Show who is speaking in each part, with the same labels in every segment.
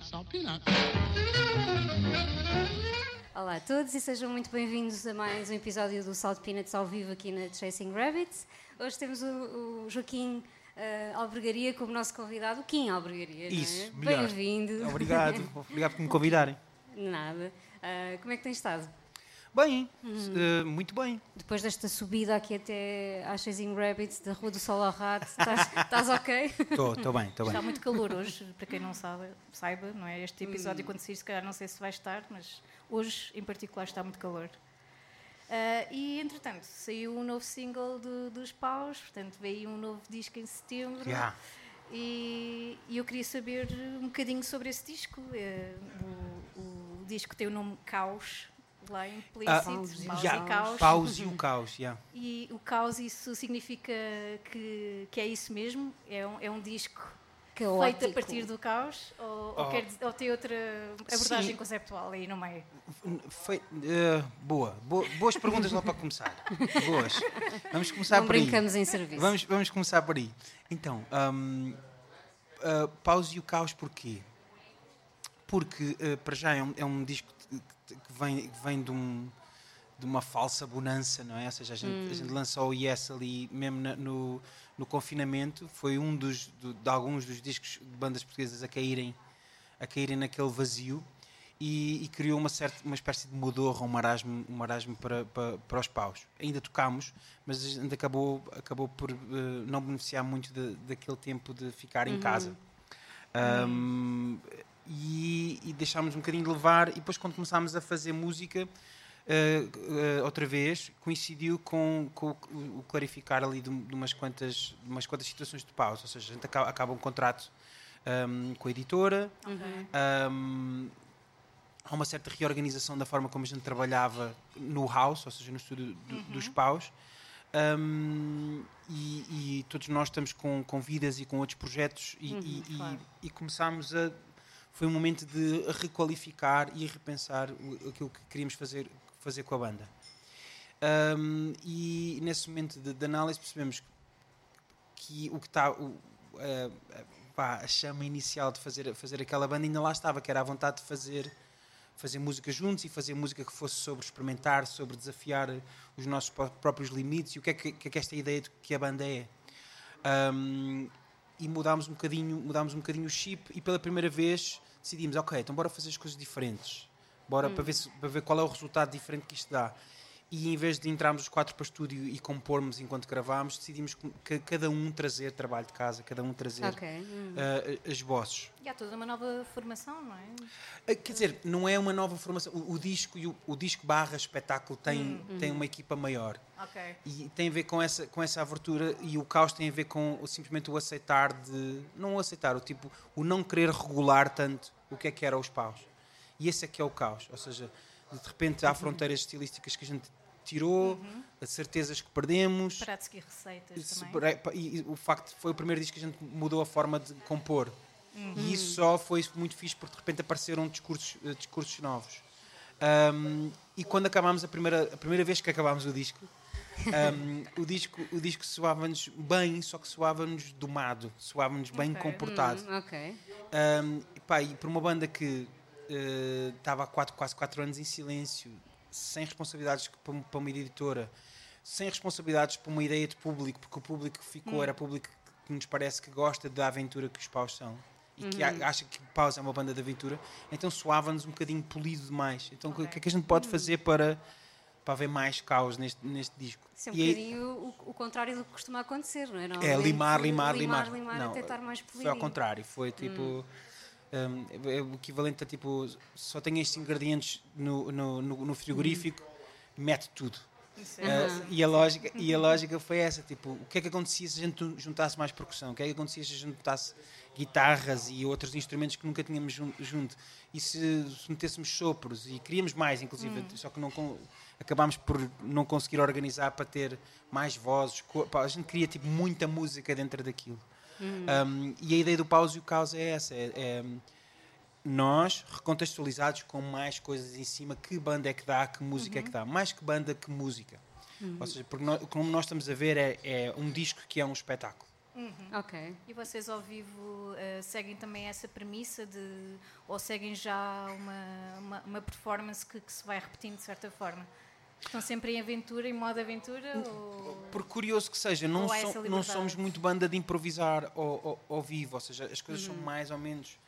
Speaker 1: salt peanuts.
Speaker 2: Olá a todos e sejam muito bem-vindos a mais um episódio do Salt Peanuts ao vivo aqui na Chasing Rabbits. Hoje temos o, o Joaquim uh, Albergaria como nosso convidado, o Kim Albergaria.
Speaker 3: Isso,
Speaker 2: não é? Bem-vindo.
Speaker 3: Obrigado, obrigado por me convidarem.
Speaker 2: Nada. Uh, como é que tens estado?
Speaker 3: Bem, uh, muito bem.
Speaker 2: Depois desta subida aqui até à Chasing Rabbits, da Rua do Sol ao Rato, estás, estás ok?
Speaker 3: Estou, estou bem, estou bem.
Speaker 4: Está muito calor hoje, para quem não sabe, saiba, não é? Este episódio, quando sair, se calhar não sei se vai estar, mas hoje em particular está muito calor. Uh, e entretanto, saiu um novo single de, dos Paus, portanto veio um novo disco em setembro.
Speaker 3: Yeah.
Speaker 4: E, e eu queria saber um bocadinho sobre esse disco. Uh, o, o disco tem o nome Caos, lá implícito,
Speaker 3: Ah,
Speaker 4: paus
Speaker 3: yeah,
Speaker 4: e caos.
Speaker 3: Paus e o caos, yeah.
Speaker 4: E o caos, isso significa que, que é isso mesmo? É um, é um disco feito
Speaker 2: Caótico.
Speaker 4: a partir do caos? Ou, ou,
Speaker 3: Oh.
Speaker 4: quer dizer- ou tem outra abordagem
Speaker 3: Sim.
Speaker 4: conceptual aí no meio?
Speaker 3: Foi, uh, boa, boa, boas perguntas lá para começar. Boas. Vamos começar
Speaker 2: Não
Speaker 3: por aí.
Speaker 2: brincamos em serviço.
Speaker 3: Vamos, vamos começar por aí. Então, um, uh, Paus e o Caos porquê? Porque, uh, para já, é um, é um disco que vem, vem de, um- de uma falsa bonança, não é? Ou seja, a gente, a gente lançou o Yes ali mesmo na- no, no confinamento. Foi um dos, do- de alguns dos discos de bandas portuguesas a caírem, a caírem naquele vazio. E, e criou uma, certa, uma espécie de modorra, um marasmo, um marasmo para, para, para os paus. Ainda tocámos, mas a gente acabou, acabou por eh, não beneficiar muito de- daquele tempo de ficar em casa. Um, e, e deixámos um bocadinho de levar, e depois, quando começámos a fazer música, eh, eh, outra vez, coincidiu com, com o, o clarificar ali de, de umas, quantas, de umas quantas situações de pausa. Ou seja, a gente acaba, acaba um contrato um, com a editora. Um, há uma certa reorganização da forma como a gente trabalhava no house, ou seja, no estúdio do- dos paus. Um, e, e todos nós estamos com, com vidas e com outros projetos e, e- e-
Speaker 4: claro.
Speaker 3: e começámos a foi um momento de requalificar e repensar aquilo que queríamos fazer fazer com a banda Um, e nesse momento de, de análise percebemos que o que está a, chama inicial de fazer fazer aquela banda ainda lá estava que era a vontade de fazer fazer música juntos e fazer música que fosse sobre experimentar, sobre desafiar os nossos pró- próprios limites e o que é que, que é que esta ideia de que a banda é. Um, e mudámos um bocadinho, mudámos um bocadinho o chip e pela primeira vez decidimos, ok, então bora fazer as coisas diferentes. Bora para, ver se- para ver qual é o resultado diferente que isto dá. E em vez de entrarmos os quatro para o estúdio e compormos enquanto gravámos, decidimos que cada um trazer trabalho de casa, cada um trazer
Speaker 2: Ok. hum.
Speaker 3: uh, as vozes.
Speaker 4: E há toda uma nova formação, não é?
Speaker 3: Uh, Quer dizer, não é uma nova formação. O, o disco e o, o disco barra espetáculo tem, tem uma equipa maior.
Speaker 4: Ok.
Speaker 3: E tem a ver com essa, com essa abertura e o caos tem a ver com simplesmente o aceitar de. Não o aceitar, o tipo, o não querer regular tanto o que é que era os paus. E esse é que é o caos. Ou seja, de repente há fronteiras estilísticas que a gente tirou, as certezas que perdemos.
Speaker 4: Parar de seguir receitas
Speaker 3: Se-
Speaker 4: também.
Speaker 3: E, e o facto foi o primeiro disco que a gente mudou a forma de compor.
Speaker 4: Uhum.
Speaker 3: E isso só foi muito fixe porque de repente apareceram discursos, eh, discursos novos. Um, e quando acabámos a primeira, a primeira vez que acabámos o disco, um, o disco, o disco soava-nos bem, só que soava-nos domado, soava-nos bem
Speaker 4: Ok.
Speaker 3: comportado.
Speaker 2: Hum, ok.
Speaker 3: Um, e, pá, e por uma banda que eh, estava há quatro, quase 4 anos em silêncio, sem responsabilidades para, para uma editora, sem responsabilidades para uma ideia de público, porque o público que ficou era público que nos parece que gosta da aventura que os paus são. E que a- acha que Paus é uma banda de aventura, então soava-nos um bocadinho polido demais. Então, o que- o que é que a gente pode fazer para, para haver mais caos neste, neste disco?
Speaker 2: Isso é um
Speaker 3: E aí-
Speaker 2: bocadinho o, o contrário do que costuma acontecer, não é?
Speaker 3: é,
Speaker 2: Normalmente,
Speaker 3: limar, limar, limar.
Speaker 2: limar
Speaker 3: Não,
Speaker 2: até estar mais
Speaker 3: Foi
Speaker 2: polido.
Speaker 3: ao contrário, foi tipo. Um, é o equivalente a tipo. Só tenho estes ingredientes no, no, no, no frigorífico, mete tudo. Uh, e, a lógica, e a lógica foi essa: tipo, o que é que acontecia se a gente juntasse mais percussão? O que é que acontecia se a gente juntasse guitarras e outros instrumentos que nunca tínhamos jun- junto? E se, se metêssemos sopros? E queríamos mais, inclusive, só que não acabámos por não conseguir organizar para ter mais vozes. pá, A gente queria tipo, muita música dentro daquilo. Um, e a ideia do pause e o caos é essa: é, é nós recontextualizados com mais coisas em cima. Que banda é que dá? Que música é que dá? Mais que banda, que música. Ou seja, porque nós, como nós estamos a ver, é, é um disco que é um espetáculo.
Speaker 2: Ok.
Speaker 4: E vocês ao vivo eh, seguem também essa premissa de ou seguem já uma, uma, uma performance que, que se vai repetindo de certa forma? Estão sempre em aventura, em modo aventura? Ou...
Speaker 3: Por curioso que seja, não,
Speaker 4: essa
Speaker 3: so- não somos muito banda de improvisar ao, ao, ao vivo, ou seja, as coisas são mais ou menos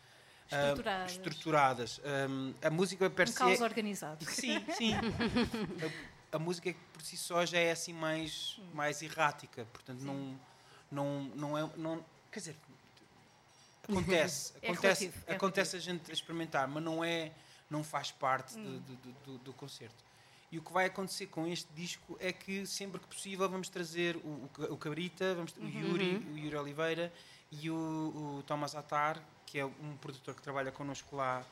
Speaker 3: ah.
Speaker 4: Estruturadas.
Speaker 3: estruturadas. Um, a música per
Speaker 4: Um caos
Speaker 3: é-
Speaker 4: organizado.
Speaker 3: Sim, sim. a, a música por si só já é assim mais, mais errática, portanto não, não, não é. Não, quer dizer, acontece,
Speaker 4: É
Speaker 3: acontece,
Speaker 4: relativo, é
Speaker 3: acontece a gente experimentar, mas não é, não faz parte do, do, do- do concerto. E o que vai acontecer com este disco é que sempre que possível vamos trazer o, o, Ca- o Cabrita, vamos, o Yuri, o Yuri Oliveira e o, o Thomas Atar, que é um produtor que trabalha connosco lá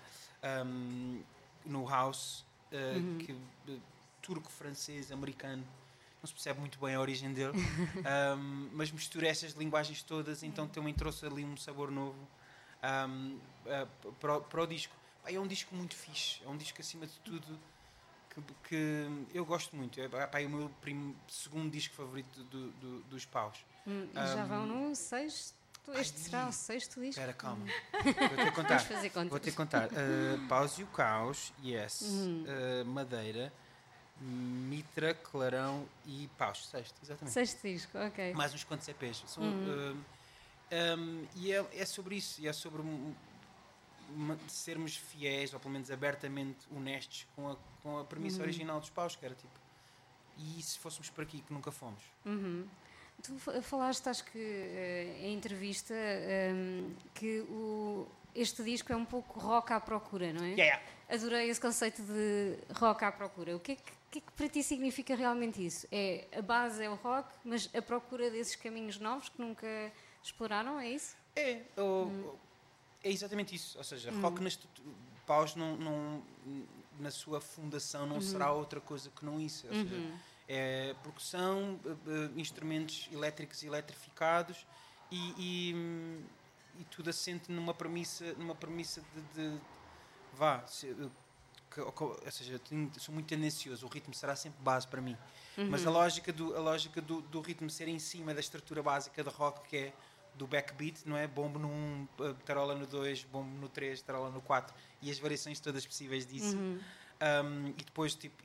Speaker 3: um, no House, uh, que, uh, turco, francês, americano. Não se percebe muito bem a origem dele, um, mas mistura essas linguagens todas, então também trouxe ali um sabor novo um, uh, para, o- para o disco. É um disco muito fixe, é um disco acima de tudo que, que eu gosto muito. É, pá, é o meu prim- segundo disco favorito do- do- dos paus.
Speaker 2: Hum, e já
Speaker 3: Um,
Speaker 2: vão no sexto. Este
Speaker 3: ai,
Speaker 2: será o sexto disco?
Speaker 3: Espera, calma. Vou ter que contar. Vou ter que contar. Uh, Paus e o Caos, Yes,
Speaker 2: Uhum.
Speaker 3: uh, Madeira, Mitra, Clarão e Paus. Sexto, exatamente.
Speaker 2: Sexto disco, ok.
Speaker 3: Mais uns quantos EPs. São,
Speaker 2: Uhum.
Speaker 3: um, um, e é, é sobre isso. E é sobre um- sermos fiéis, ou pelo menos abertamente honestos com a, com a premissa
Speaker 2: Uhum.
Speaker 3: original dos Paus, que era tipo. E se fôssemos por aqui, que nunca fomos?
Speaker 2: Uhum. Tu fa- falaste, acho que eh, em entrevista, ehm, que o, este disco é um pouco rock à procura, não é?
Speaker 3: Yeah, yeah.
Speaker 2: Adorei esse conceito de rock à procura. O que é que, que, é que para ti significa realmente isso? É, a base é o rock, mas a procura desses caminhos novos que nunca exploraram, é isso?
Speaker 3: É, o- é exatamente isso. Ou seja, rock nas paus não, não- na sua fundação não será outra coisa que não isso. Ou seja, é percussão, instrumentos elétricos e eletrificados e, e, hum, e tudo assente numa premissa, numa premissa de, de- vá, se- eh, que- ou seja, tenho- sou muito tendencioso, o ritmo será sempre base para mim. Mas a lógica, do, a lógica do, do ritmo ser em cima da estrutura básica de rock, que é do backbeat, não é? Bombo no 1, um, tarola no 2, bombo no 3, tarola no 4 e as variações todas possíveis disso. Um, e depois, tipo,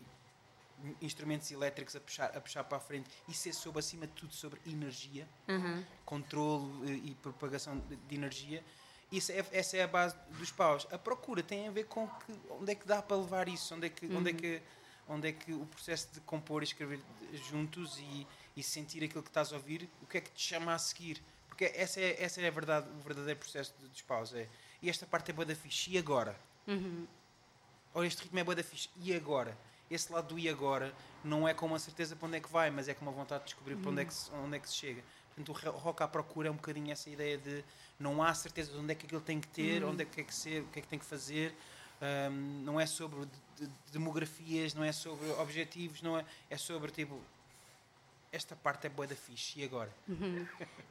Speaker 3: instrumentos elétricos a puxar, a puxar para a frente e ser sobre, acima de tudo, sobre energia,
Speaker 2: Uhum.
Speaker 3: controle eh, e propagação de, energia. Isso é, essa é a base dos paus. A procura tem a ver com que, onde é que dá para levar isso, onde é que, onde é que, onde é que o processo de compor e escrever juntos e, e sentir aquilo que estás a ouvir, o que é que te chama a seguir. Porque essa é, essa é a verdade, o verdadeiro processo de- dos paus. É, e esta parte é boa da fixe. E agora? Ou este ritmo é boa da fixe. E agora? Esse lado do e agora não é com uma certeza para onde é que vai, mas é com uma vontade de descobrir para onde é que se, onde é que se chega. Portanto, o ro- rock à procura é um bocadinho essa ideia de não há certeza de onde é que aquilo tem que ter, onde é que tem que ser, o que é que tem que fazer. Ahm, não é sobre de- de- demografias, não é sobre objetivos, não é, é sobre tipo esta parte é boa da fixe. E agora?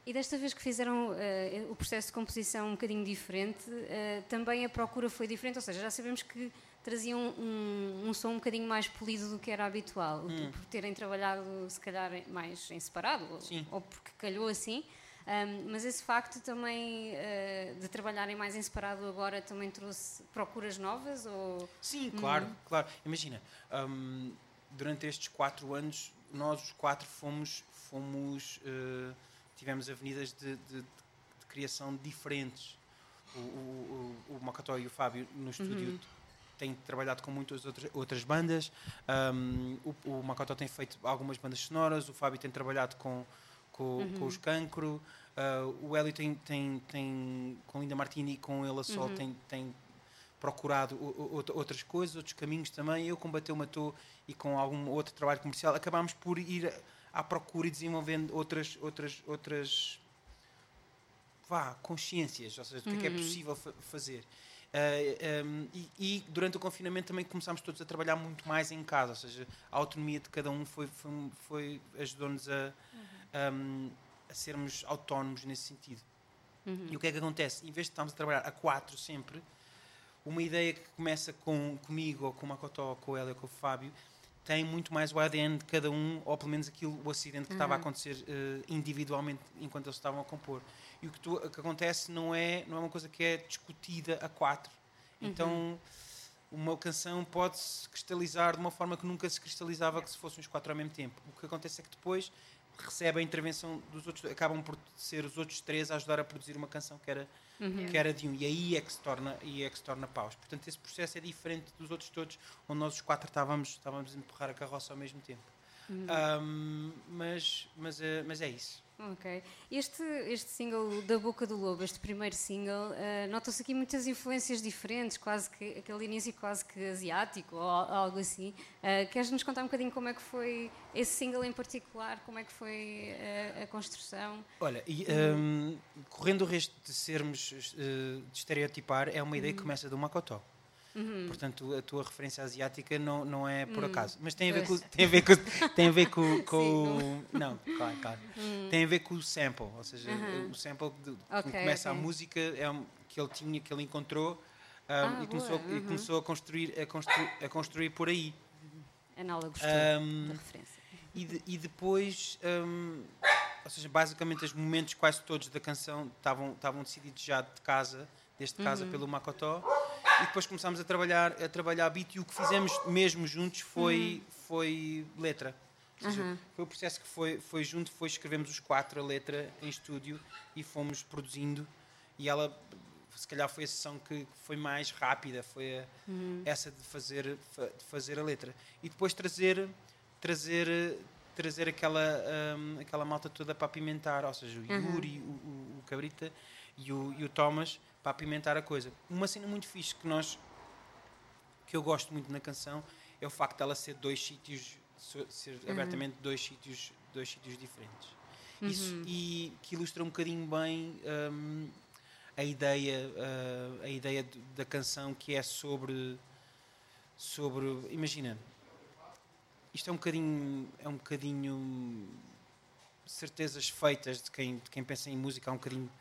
Speaker 2: E desta vez que fizeram eh, o processo de composição um bocadinho diferente, eh, também a procura foi diferente, ou seja, já sabemos que traziam um, um som um bocadinho mais polido do que era habitual,
Speaker 3: Hum.
Speaker 2: por terem trabalhado se calhar mais em separado, ou- ou porque calhou assim. Ahm, mas esse facto também eh, de trabalharem mais em separado agora também trouxe procuras novas ou
Speaker 3: Sim, claro, claro. Imagina, hum, durante estes quatro anos, nós os quatro fomos, fomos eh, tivemos avenidas de, de- de criação diferentes. O, o, o, o Macató e o Fábio no estúdio têm trabalhado com muitas outras, outras bandas. Hum, o, o Macató tem feito algumas bandas sonoras, o Fábio tem trabalhado com, com, com os Cancro, ah, o Hélio tem, tem, tem com Linda Martini e com ele a Sol tem, tem procurado outras coisas, outros caminhos também. Eu com Bateu Matou e com algum outro trabalho comercial acabámos por ir à procura e desenvolvendo outras outras outras vá, consciências, ou seja, do que é, que é possível fa- fazer. Ah, um, e, e durante o confinamento também começámos todos a trabalhar muito mais em casa, ou seja, a autonomia de cada um foi, foi, foi- ajudou-nos a, um, a sermos autónomos nesse sentido. E o que é que acontece? Em vez de estarmos a trabalhar a quatro sempre, uma ideia que começa com, comigo, ou com o Makotó, ou com Hélio, ou com o Fábio, tem muito mais o ADN de cada um, ou pelo menos aquilo, o acidente que estava a acontecer uh, individualmente enquanto eles estavam a compor. E o que, tu, que, acontece não é, não é uma coisa que é discutida a quatro. Uhum. Então, uma canção pode se cristalizar de uma forma que nunca se cristalizava que se fossem os quatro ao mesmo tempo. O que acontece é que depois recebe a intervenção dos outros, acabam por ser os outros três a ajudar a produzir uma canção que era, uhum. que era de um. E aí é que se torna, aí é que se torna paus. Portanto, esse processo é diferente dos outros todos, onde nós os quatro estávamos, estávamos a empurrar a carroça ao mesmo tempo. Uhum. Um, mas, mas, é, mas é isso.
Speaker 2: Ok. Este, este single da Boca do Lobo, este primeiro single, uh, nota-se aqui muitas influências diferentes, quase que aquele início quase que asiático ou algo assim. Uh, Queres-nos contar um bocadinho como é que foi esse single em particular, como é que foi uh, a construção?
Speaker 3: Olha, e, um, correndo o risco de sermos de estereotipar, é uma ideia uhum. que começa do Makoto. Uhum. Portanto, a tua referência asiática não, não é por uhum. acaso. Mas tem a ver com, tem a ver com, tem a ver com, com Sim, não, claro, claro. Uhum. Tem a ver com o sample, ou seja, o sample de, okay, começa okay. a música é um, que ele tinha, que ele encontrou um, ah, e, começou, e uhum. começou a construir, a construir, a construir por aí.
Speaker 2: A Nala gostou um, da referência.
Speaker 3: E, de, e depois, um, ou seja, basicamente os momentos quase todos da canção estavam decididos já de casa, deste casa uhum. pelo Makotó e depois começámos a trabalhar a trabalhar beat e o que fizemos mesmo juntos foi uhum. foi letra seja, uhum. foi o processo que foi foi junto foi escrevemos os quatro a letra em estúdio e fomos produzindo e ela se calhar foi a sessão que foi mais rápida foi a, uhum. essa de fazer de fazer a letra e depois trazer trazer trazer aquela um, aquela malta toda para apimentar ou seja o Yuri o, o, o Cabrita e o, e o Thomas para apimentar a coisa. Uma cena muito fixe que nós que eu gosto muito na canção é o facto dela ser dois sítios ser uhum. abertamente dois sítios dois sítios diferentes. Uhum. Isso e que ilustra um bocadinho bem um, a ideia uh, a ideia da canção que é sobre sobre imagina isto é um bocadinho é um bocadinho certezas feitas de quem de quem pensa em música há um bocadinho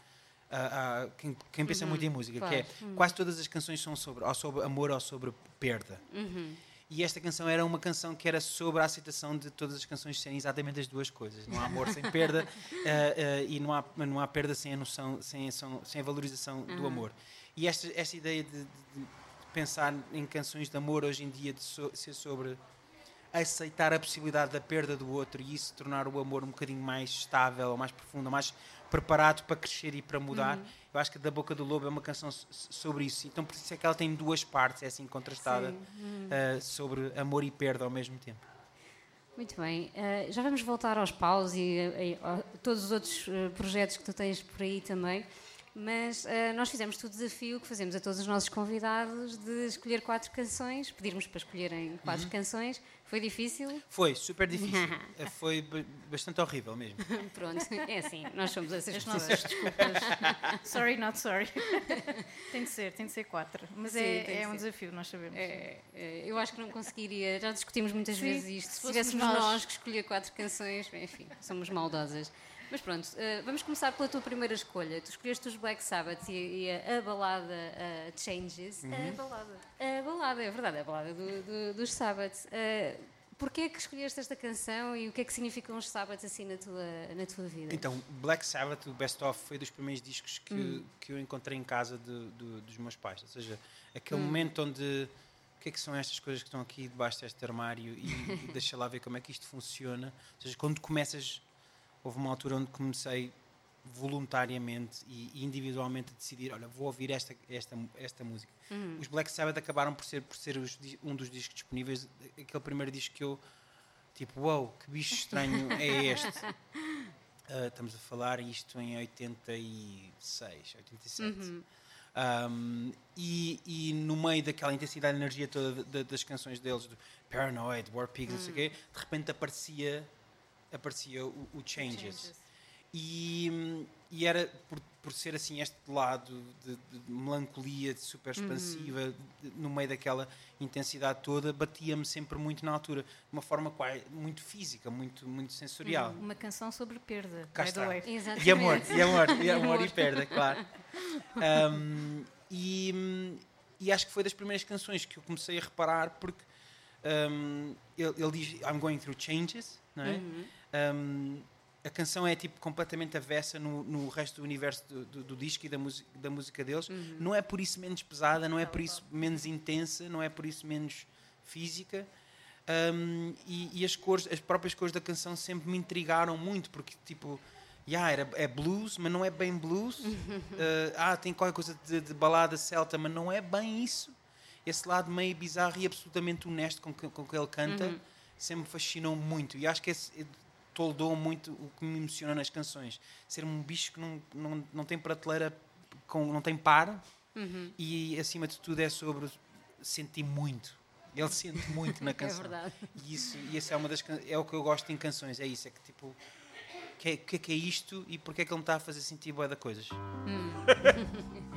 Speaker 3: a, quem, quem, pensa uhum, muito em música, claro. que é uhum. quase todas as canções são sobre, ou sobre amor ou sobre perda. Uhum. E esta canção era uma canção que era sobre a aceitação de todas as canções serem exatamente as duas coisas. Não há amor sem perda uh, uh, e não há, não há perda sem a noção, sem, sem a valorização do uhum. amor. E esta, esta ideia de, de, pensar em canções de amor hoje em dia, de so, ser sobre aceitar a possibilidade da perda do outro e isso tornar o amor um bocadinho mais estável, ou mais profundo, ou mais preparado para crescer e para mudar. Uhum. Eu acho que Da Boca do Lobo é uma canção sobre isso. Então, por isso é que ela tem duas partes, é assim contrastada, uhum. uh, sobre amor e perda ao mesmo tempo.
Speaker 2: Muito bem. Uh, já vamos voltar aos paus e a, todos os outros uh, projetos que tu tens por aí também. Mas uh, nós fizemos o desafio que fazemos a todos os nossos convidados de escolher quatro canções, pedirmos para escolherem quatro uhum. canções. Foi difícil?
Speaker 3: Foi, super difícil. Eh, foi bastante horrível mesmo.
Speaker 2: Pronto, é assim, nós somos essas
Speaker 4: As
Speaker 2: pessoas.
Speaker 4: nossas desculpas. sorry, not sorry. tem de ser, tem de ser quatro. Mas Sim, é, é um desafio, nós sabemos.
Speaker 2: É, é, eu acho que não conseguiria, já discutimos muitas Sim, vezes isto. Se, se tivéssemos nós. nós que escolher quatro canções, enfim, somos maldosas. Mas pronto, uh, vamos começar pela tua primeira escolha. Tu escolheste os Black Sabbath e, e a, balada uh, Changes. Uhum. A balada. A balada, é verdade, a balada do, do, dos Sabbath. Uh, Porquê é que escolheste esta canção e o que é que significam os Sabbath assim na tua, na tua vida?
Speaker 3: Então, Black Sabbath, o Best Of, foi dos primeiros discos que, hum. que eu encontrei em casa de, de, dos meus pais. Ou seja, aquele hum. momento onde o que é que são estas coisas que estão aqui debaixo deste armário e, e deixa lá ver como é que isto funciona. Ou seja, quando começas houve uma altura onde comecei voluntariamente e individualmente a decidir, olha, vou ouvir esta, esta, esta música. Uhum. Os Black Sabbath acabaram por ser, por ser os, um dos discos disponíveis, aquele primeiro disco que eu, tipo, wow, que bicho estranho é este? uh, estamos a falar isto em 86, 87. Uhum. Um, e, e, no meio daquela intensidade de energia toda de, de, das canções deles, do Paranoid, War Pigs, uhum. não sei o quê, hum. de repente aparecia aparecia o, o Changes. Changes. E, e, era por, por ser assim este lado de, de melancolia, de super uhum. expansiva, uhum. de, no meio daquela intensidade toda, batia-me sempre muito na altura, de uma forma quase, muito física, muito, muito sensorial.
Speaker 4: Uhum. Uma canção sobre perda.
Speaker 3: Cá está. E amor, e amor, e amor e perda, claro. Um, e, e acho que foi das primeiras canções que eu comecei a reparar porque um, ele, ele diz I'm going through changes, não é?
Speaker 2: Uhum.
Speaker 3: Um, a canção é tipo completamente avessa no, no resto do universo do, do, do disco e da, música da música deles.
Speaker 2: Uhum.
Speaker 3: Não é por isso menos pesada, não é por isso menos intensa, não é por isso menos física. Um, e, e as cores, as próprias cores da canção sempre me intrigaram muito, porque tipo, yeah, era, é blues, mas não é bem blues. Uh, ah, tem qualquer coisa de, de balada celta, mas não é bem isso. Esse lado meio bizarro e absolutamente honesto com que, com que ele canta
Speaker 2: Uhum.
Speaker 3: Sempre me fascinou muito. E acho que esse toldou muito o que me emociona nas canções. Ser um bicho que não, não, não tem prateleira, com, não tem par,
Speaker 2: Uhum.
Speaker 3: e acima de tudo é sobre sentir muito. Ele sente muito na
Speaker 2: É
Speaker 3: canção.
Speaker 2: verdade.
Speaker 3: E isso, e isso é, uma das, é o que eu gosto em canções, é isso, é que tipo, o que, é, que é que é isto e porque é que ele me está a fazer sentir boa da coisas?
Speaker 1: I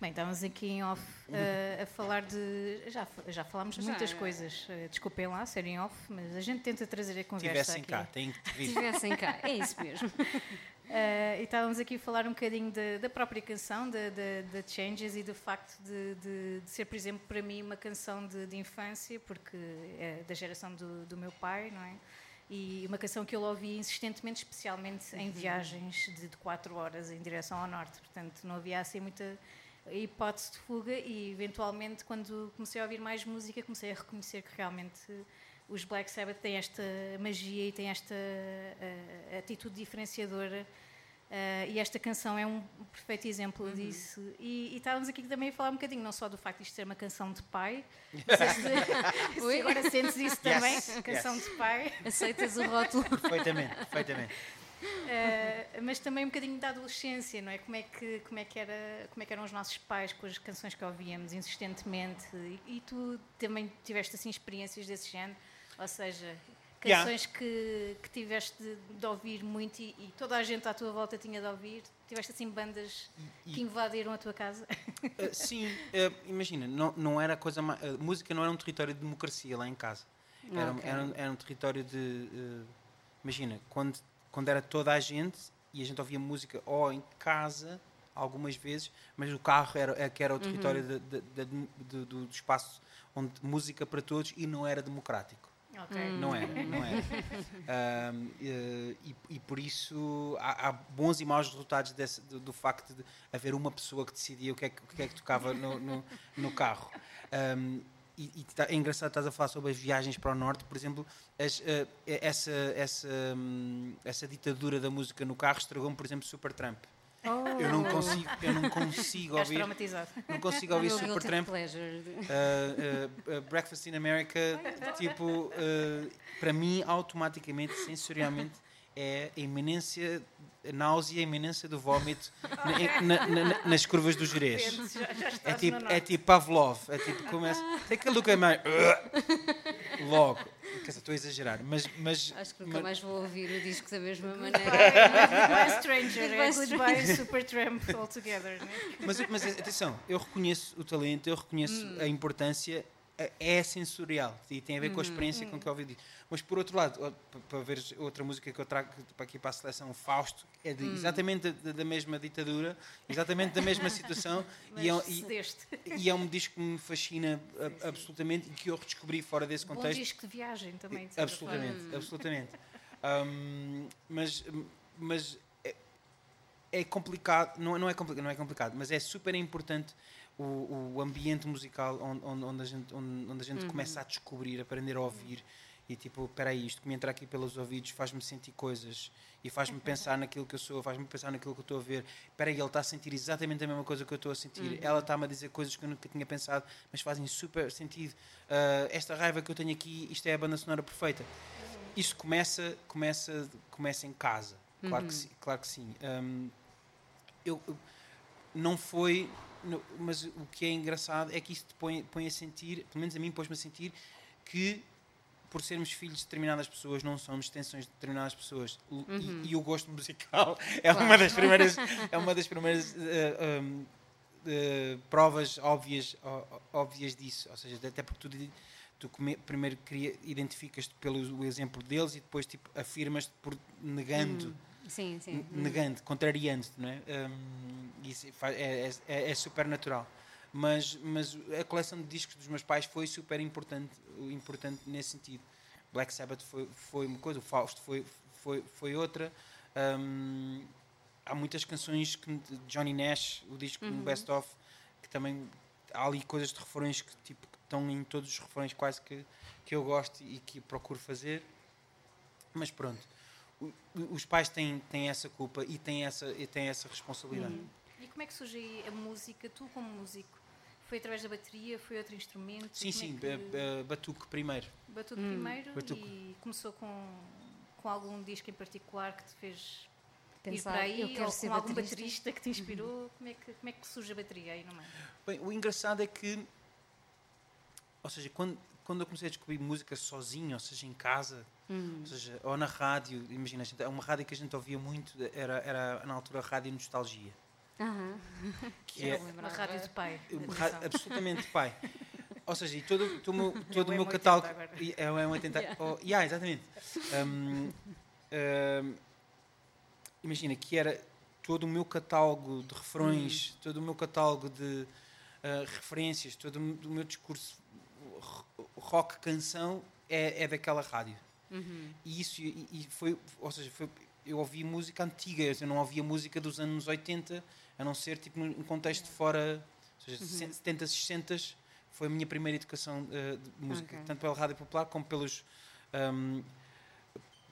Speaker 4: Bem, estávamos aqui em off uh, a falar de. Já, já falámos de
Speaker 2: Já,
Speaker 4: muitas
Speaker 2: é.
Speaker 4: coisas. Uh, desculpem lá, serem off, mas a gente tenta trazer a conversa
Speaker 3: Tivessem
Speaker 4: aqui.
Speaker 3: cá, têm que te vir.
Speaker 2: Estivessem cá, é isso mesmo.
Speaker 4: Uh, e estávamos aqui a falar um bocadinho da, da própria canção, da, da, da Changes e do facto de, de- de ser, por exemplo, para mim uma canção de, de infância, porque é da geração do, do meu pai, não é? E uma canção que eu ouvi insistentemente, especialmente em viagens de, de quatro horas em direção ao norte. Portanto, não havia assim muita hipótese de fuga e, eventualmente, quando comecei a ouvir mais música, comecei a reconhecer que realmente os Black Sabbath têm esta magia e têm esta eh, atitude diferenciadora. eh, e esta canção é um perfeito exemplo disso. E, e estávamos aqui também a falar um bocadinho, não só do facto de isto ser uma canção de pai, se, se agora sentes isso também,
Speaker 3: Yes,
Speaker 4: canção
Speaker 3: yes.
Speaker 4: de pai,
Speaker 2: Aceitas o rótulo?
Speaker 3: Perfeitamente, perfeitamente.
Speaker 4: Eh, mas também um bocadinho da adolescência, não é? Como é que, como é que, era, como é que eram os nossos pais com as canções que ouvíamos insistentemente? E, e tu também tiveste assim experiências desse género? Ou seja,
Speaker 3: Yeah.
Speaker 4: canções que, que tiveste de, de ouvir muito e, e toda a gente à tua volta tinha de ouvir? Tiveste assim bandas
Speaker 3: E-
Speaker 4: que invadiram a tua casa?
Speaker 3: Uh, sim, uh, imagina, não, não era coisa mais. A música não era um território de democracia lá em casa. Era, um-
Speaker 2: Ok.
Speaker 3: era, era um território de. uh, imagina, quando, quando era toda a gente e a gente ouvia música ou em casa, algumas vezes, mas o carro era, é que era o território de- de- de- de- do, do espaço onde música para todos e não era democrático.
Speaker 4: Ok.
Speaker 3: Não era, não era. Ahm, eh, e, e por isso há, há bons e maus resultados desse- do, do facto de haver uma pessoa que decidia o que é que, o que, é que tocava no, no, no carro. Ahm, e, e tá- é engraçado estás a falar sobre as viagens para o norte, por exemplo, as, eh, essa, essa, hum, essa ditadura da música no carro estragou-me, por exemplo, Supertramp. Eu não consigo, eu não consigo ouvir,
Speaker 4: traumatizado.
Speaker 3: não consigo ouvir Supertramp. Uh, uh, uh, Breakfast in America, tipo, uh, para mim, automaticamente, sensorialmente, é a iminência, a náusea, a iminência do vómito na- na- na- nas curvas do Jerez. É tipo, é tipo Pavlov, é tipo, começa, take a look at my... Logo, quer dizer, estou a exagerar, mas... mas
Speaker 2: Acho que nunca
Speaker 3: mas-
Speaker 2: mais vou ouvir o disco da mesma maneira.
Speaker 4: Goodbye Stranger, é
Speaker 2: Goodbye
Speaker 4: Goodbye Supertramp altogether. Não é?
Speaker 3: Mas, mas atenção, eu reconheço o talento, eu reconheço
Speaker 2: Hum.
Speaker 3: a importância, é- é sensorial e tem a ver com a experiência
Speaker 2: Hum.
Speaker 3: com que eu ouvi disso. Mas por outro lado, para ver outra música que eu trago para aqui para a seleção, Fausto, é
Speaker 2: Hum.
Speaker 3: de- exatamente da, da mesma ditadura, exatamente da mesma situação e é, um- e, e é um disco que me fascina a- absolutamente e que eu redescobri fora desse contexto.
Speaker 4: disco de viagem também. de.
Speaker 3: Absolutamente, absolutamente. Hum, mas mas é, é complicado, não, não, é complicado, não é complicado, mas é super importante o, o ambiente musical onde, onde, onde a gente, onde, onde a gente começa a descobrir, aprender a ouvir e tipo, espera aí, isto que me entra aqui pelos ouvidos faz-me sentir coisas e faz-me pensar naquilo que eu sou, faz-me pensar naquilo que eu estou a ver. Espera aí, ele está a sentir exatamente a mesma coisa que eu estou a sentir. Ela está-me a dizer coisas que eu nunca tinha pensado, mas fazem super sentido. Ah, esta raiva que eu tenho aqui, isto é a banda sonora perfeita. Isto começa, começa, começa em casa. Claro que sim. Claro que sim. Eu, eu- não foi, mas o que é engraçado é que isto te põe, põe a sentir, pelo menos a mim pôs-me a sentir, que por sermos filhos de determinadas pessoas, não somos extensões de determinadas pessoas. O- E, e o gosto musical é uma das primeiras, é uma das primeiras eh, hum, eh, provas óbvias, óbvias disso. Ou seja, até porque tu, tu primeiro identificas-te pelo exemplo deles e depois tipo, afirmas-te por negando
Speaker 2: Sim, sim.
Speaker 3: negando, contrariando-te, não é? Hum, isso é, é- é- é super natural. Mas, mas a coleção de discos dos meus pais foi super importante, importante nesse sentido. Black Sabbath foi, foi uma coisa, o Fausto foi, foi, foi outra. Hum, há muitas canções que, de Johnny Nash, o disco no Best Of, que também há ali coisas de refrões que, tipo, que estão em todos os refrões quase que, que eu gosto e que procuro fazer. Mas pronto, os pais têm, têm essa culpa e têm essa, e têm essa responsabilidade.
Speaker 4: E como é que surge aí a música, tu como músico? Foi através da bateria, foi outro instrumento?
Speaker 3: Sim,
Speaker 4: é
Speaker 3: sim,
Speaker 4: que-
Speaker 3: ba- ba- batuque primeiro.
Speaker 4: Batuque primeiro
Speaker 3: Batuque.
Speaker 4: e começou com, com algum disco em particular que te fez ir
Speaker 2: Pensar,
Speaker 4: para aí
Speaker 2: eu quero
Speaker 4: ou
Speaker 2: ser
Speaker 4: com algum
Speaker 2: baterista.
Speaker 4: baterista que te inspirou? Como, é que, como é que surge a bateria aí no meio?
Speaker 3: Bem, o engraçado é que, ou seja, quando, quando eu comecei a descobrir música sozinho, ou seja, em casa, ou seja, ou na rádio, imagina, gente- uma rádio que a gente ouvia muito era, era na altura a Rádio Nostalgia.
Speaker 2: Aham.
Speaker 3: que é
Speaker 4: Uma rádio de pai.
Speaker 3: ra- absolutamente pai. Ou seja, e todo, todo o meu, todo o
Speaker 4: É
Speaker 3: meu
Speaker 4: um 80
Speaker 3: catálogo.
Speaker 4: agora.
Speaker 3: e É um 80. Oh, yeah, exatamente. Um, um, imagina que era todo o meu catálogo de refrões, todo o meu catálogo de uh, referências, todo o meu- discurso ro- rock canção é, é daquela rádio. E isso e, e foi, ou seja, foi, eu ouvi música antiga, eu não ouvia música dos anos 80, a não ser tipo num contexto fora, ou seja, 70, 60 foi a minha primeira educação uh, de música,
Speaker 2: Ok.
Speaker 3: tanto pela rádio popular como pelos um,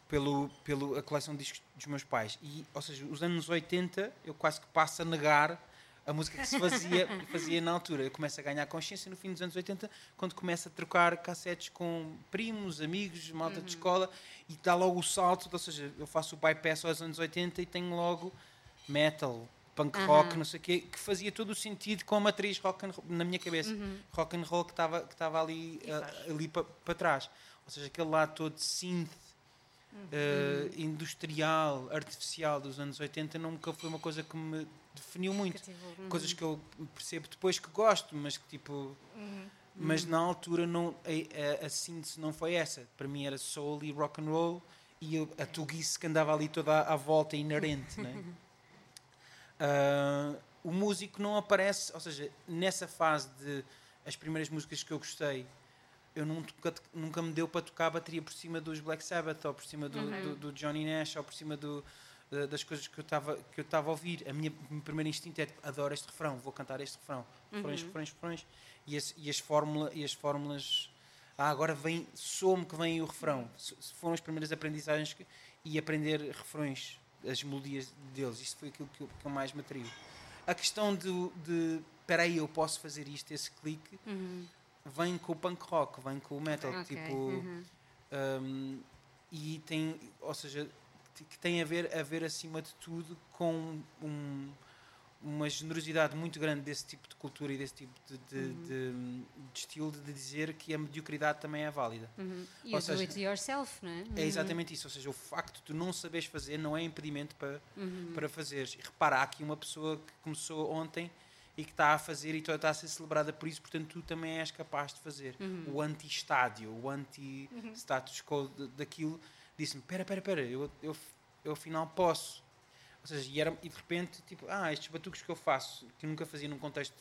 Speaker 3: pelo, pelo a coleção de discos dos meus pais. E, ou seja, os anos 80 eu quase que passo a negar a música que se fazia, fazia na altura. Eu começo a ganhar consciência no fim dos anos 80, quando começo a trocar cassetes com primos, amigos, malta de escola, e dá logo o salto, ou seja, eu faço o bypass aos anos 80 e tenho logo metal, punk rock, não sei o quê, que fazia todo o sentido com a matriz rock and roll, na minha cabeça. Rock and roll que estava que ali, ah, ali para trás. Ou seja, aquele lado todo de synth, eh, industrial, artificial dos anos 80 nunca foi uma coisa que me definiu muito.
Speaker 2: Cativou. Uhum.
Speaker 3: Coisas que eu percebo depois que gosto, mas que tipo. Mas na altura não, a, a, a síntese não foi essa. Para mim era soul e rock and roll e eu- a tuguice que andava ali toda à, à volta inerente. né? Ah, o músico não aparece, ou seja, nessa fase de as primeiras músicas que eu gostei, eu nunca, nunca me deu para tocar a bateria por cima dos Black Sabbath ou por cima do, do, do Johnny Nash ou por cima do, das coisas que eu estava que eu estava a ouvir. A minha o meu primeiro instinto é tipo, adoro este refrão, vou cantar este refrão, refrões, refrões, refrões e as, e as fórmula e as fórmulas. Ah, agora vem, soa-me que vem o refrão. Foram as primeiras aprendizagens que, e aprender refrões, as melodias deles. Isso foi aquilo que eu, que eu mais me. A questão do, de, espera aí, eu posso fazer isto, esse clique, vem com o punk rock, vem com o metal.
Speaker 2: Ok,
Speaker 3: Tipo,
Speaker 2: uhum.
Speaker 3: um, e tem, ou seja, que tem a ver, a ver acima de tudo com um- uma generosidade muito grande desse tipo de cultura e desse tipo de, de, de- de estilo de dizer que a mediocridade também é válida.
Speaker 2: Uhum. E
Speaker 3: Ou
Speaker 2: o do
Speaker 3: seja,
Speaker 2: it yourself, não é?
Speaker 3: É exatamente isso, ou seja, o facto de tu não saberes fazer não é impedimento para,
Speaker 2: Uhum.
Speaker 3: para fazeres. E repara, há aqui uma pessoa que começou ontem e que está a fazer e está a ser celebrada por isso, portanto tu também és capaz de fazer.
Speaker 2: Uhum.
Speaker 3: O anti-estádio, o anti-status quo daquilo, disse-me, pera, pera, pera, eu, eu, eu afinal posso. Ou seja, e, era, e de repente, tipo, ah, estes batucos que eu faço, que nunca fazia num contexto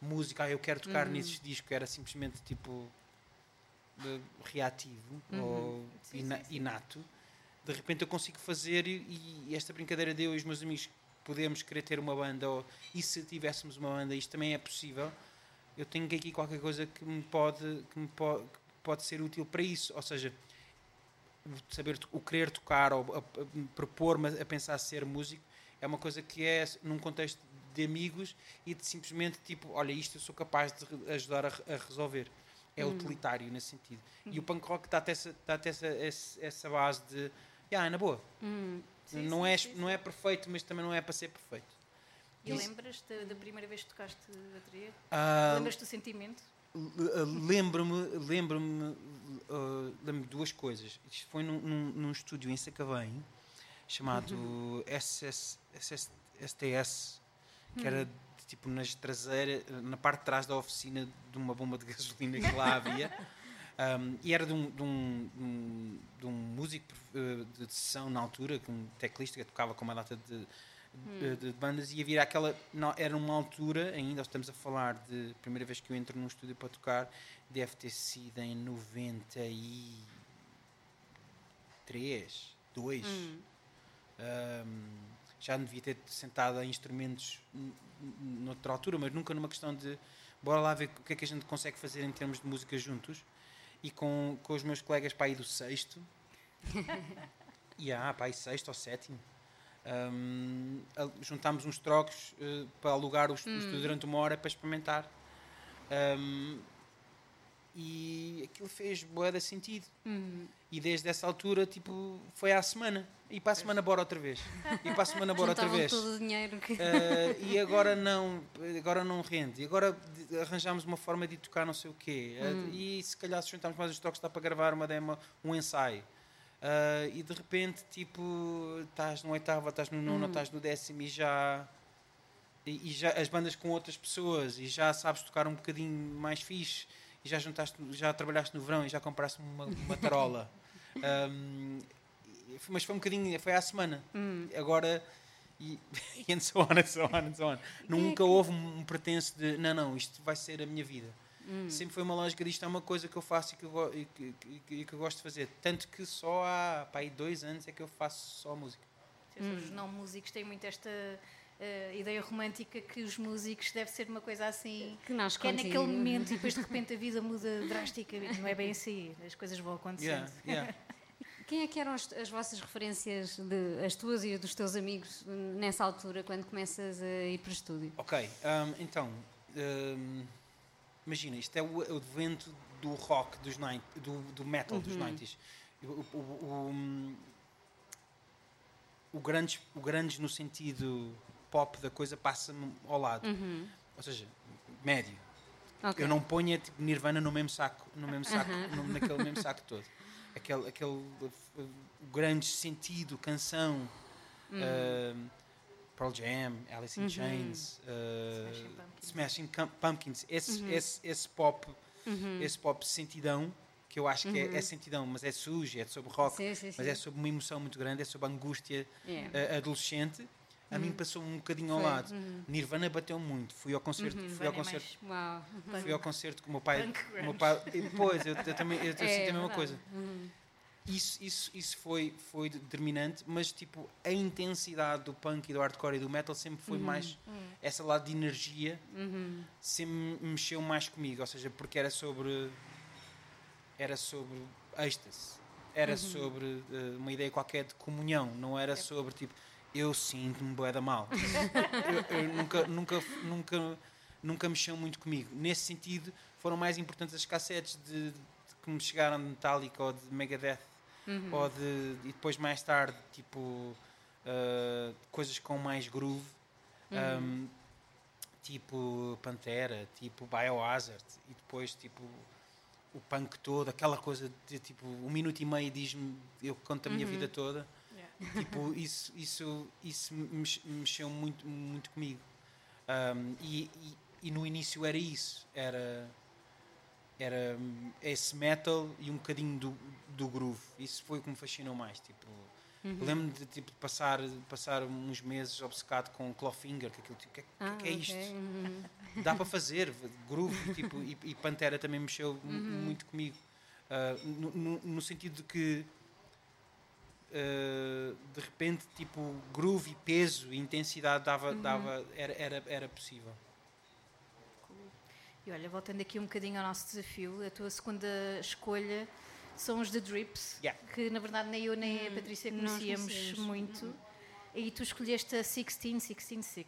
Speaker 3: de música, ah, eu quero tocar
Speaker 2: Uhum.
Speaker 3: nesses discos, era simplesmente tipo de- reativo
Speaker 2: Uhum.
Speaker 3: ou
Speaker 4: Sim,
Speaker 3: ina-
Speaker 4: sim, sim.
Speaker 3: inato, de repente eu consigo fazer e, e esta brincadeira de eu e os meus amigos podemos querer ter uma banda ou, e se tivéssemos uma banda, isto também é possível, eu tenho aqui qualquer coisa que me pode, que me pode, que pode ser útil para isso, ou seja, saber o querer tocar ou a- a- propor-me a pensar ser músico é uma coisa que é num contexto de amigos e de simplesmente tipo, olha, isto eu sou capaz de ajudar a, a resolver. É utilitário nesse sentido. E o punk rock dá-te essa, dá essa, esse- essa base de, ah, na boa,
Speaker 2: Hum.
Speaker 4: Sim,
Speaker 3: não,
Speaker 4: sim,
Speaker 3: é,
Speaker 4: sim,
Speaker 3: não é perfeito, mas também não é para ser perfeito.
Speaker 4: E
Speaker 3: Isso-
Speaker 4: lembras da, primeira vez que tocaste bateria?
Speaker 3: Ah,
Speaker 4: Lembras do sentimento?
Speaker 3: L- Lembro-me, lembro-me, uh, lembro duas coisas. Isto foi num, num, num estúdio em Sacavém chamado SS, SS, STS, que era de, tipo nas na parte de trás da oficina de uma bomba de gasolina que lá havia. Um, e era de um, de um, de um, de um músico uh, de sessão na altura, que um teclista que tocava com uma data de, de, de bandas e havia aquela. Não, era uma altura, ainda estamos a falar de primeira vez que eu entro num estúdio para tocar, deve ter sido em 93, 2.
Speaker 2: Hum.
Speaker 3: Um, já devia ter sentado a instrumentos noutra altura, mas nunca numa questão de bora lá ver o que é que a gente consegue fazer em termos de música juntos. E com, com os meus colegas para aí do sexto, e ah, para aí sexto ou sétimo, um, juntámos uns trocos eh, para alugar o, estúdio durante uma hora para experimentar. Um, e aquilo fez boa sentido.
Speaker 2: Hum.
Speaker 3: E desde essa altura, tipo, foi à semana. E para a semana, bora outra vez. E para a semana, bora outra vez.
Speaker 2: todo o dinheiro que.
Speaker 3: Eh, e agora não, agora não rende. E agora arranjámos uma forma de tocar não sei o quê. Eh,
Speaker 2: Hum.
Speaker 3: e se calhar se juntarmos mais os toques, dá para gravar uma demo, um ensaio. Eh, e de repente, tipo, estás no oitavo, estás no
Speaker 2: Hum.
Speaker 3: nono, estás no décimo e já e, e já as bandas com outras pessoas e já sabes tocar um bocadinho mais fixe e já juntaste, já trabalhaste no verão e já compraste uma, uma tarola. Um, mas foi um bocadinho, foi à semana. Agora e, and so on, and so on, and so on. Nunca houve um, um pretenso de não, não, isto vai ser a minha vida. Sempre foi uma lógica disto é uma coisa que eu faço e que eu, e que, e que- eu gosto de fazer. Tanto que só há pá, aí dois anos é que eu faço só música.
Speaker 4: Os não músicos têm muito esta eh, ideia romântica que os músicos deve ser uma coisa assim.
Speaker 2: Que nasce
Speaker 4: que é naquele momento e depois de repente a vida muda drasticamente. Não é bem assim, as coisas vão acontecendo.
Speaker 3: Yeah, yeah.
Speaker 2: Quem é que eram as, as vossas referências, de, as tuas e dos teus amigos, nessa altura, quando começas a ir para o estúdio?
Speaker 3: Ok, hum, então, hum, imagina, isto é o, o advento do rock dos 90, do, do metal dos 90s. O, o, o, o grandes, o grandes no sentido pop da coisa passa-me ao lado. Ou seja, médio.
Speaker 2: Ok.
Speaker 3: Eu não ponho é, tipo, Nirvana no mesmo saco, no mesmo saco, no- naquele mesmo saco todo. Aquele, aquele grande sentido, canção, uh, Pearl Jam, Alice in Chains, uh,
Speaker 4: Smashing Pumpkins.
Speaker 3: Smashing Pumpkins, esse, esse, esse pop, esse pop sentidão que eu acho que é, é sentidão, mas é sujo, é sobre rock,
Speaker 2: Sim, sim,
Speaker 3: mas
Speaker 2: sim.
Speaker 3: é sobre uma emoção muito grande, é sobre a angústia
Speaker 2: Yeah.
Speaker 3: uh, adolescente. A mim passou um bocadinho ao
Speaker 2: Foi.
Speaker 3: lado. Nirvana bateu muito. Fui ao concerto, fui ao
Speaker 4: é
Speaker 3: concerto,
Speaker 2: Uau.
Speaker 3: Fui ao concerto com o meu pai. Meu pai e depois, eu, eu também eu,
Speaker 2: É,
Speaker 3: senti a mesma
Speaker 2: verdade.
Speaker 3: coisa. Isso, isso, isso foi, foi determinante, mas tipo, a intensidade do punk e do hardcore e do metal sempre foi mais. Essa lado de energia sempre me mexeu mais comigo. Ou seja, porque era sobre. Era sobre êxtase. Era sobre eh, uma ideia qualquer de comunhão. Não era sobre tipo. Eu sinto-me bué da mal. eu, eu nunca, nunca, nunca, nunca mexeu muito comigo. Nesse sentido, foram mais importantes as cassetes de, de que me chegaram de Metallica ou de Megadeth, ou de, e depois mais tarde, tipo, uh, coisas com mais groove, um, tipo Pantera, tipo Biohazard, e depois, tipo, o punk todo, aquela coisa de tipo, um minuto e meio diz-me, eu conto a minha vida toda.
Speaker 4: Yeah.
Speaker 3: tipo, isso, isso, isso mex- mexeu muito, muito comigo. Um, e, e, e no início era isso, era, era hum, esse metal e um bocadinho do, do groove. Isso foi o que me fascinou mais. Tipo, eu Lembro-me de tipo, passar, passar uns meses obcecado com Clawfinger, que aquilo, tipo, que,
Speaker 2: Ah,
Speaker 3: que, é
Speaker 2: ok.
Speaker 3: isto?
Speaker 2: Uhum.
Speaker 3: dá para fazer groove tipo, e, e Pantera também mexeu mu- muito comigo Ah, no, no- no sentido de que ah, de repente tipo groove e peso e intensidade dava, dava era, era, era possível
Speaker 4: E olha, voltando aqui um bocadinho ao nosso desafio, a tua segunda escolha são os The Drips,
Speaker 3: Yeah.
Speaker 4: que na verdade nem eu nem a Patrícia conhecíamos
Speaker 2: conhecemos.
Speaker 4: muito. E tu escolheste a 16, 16, 6.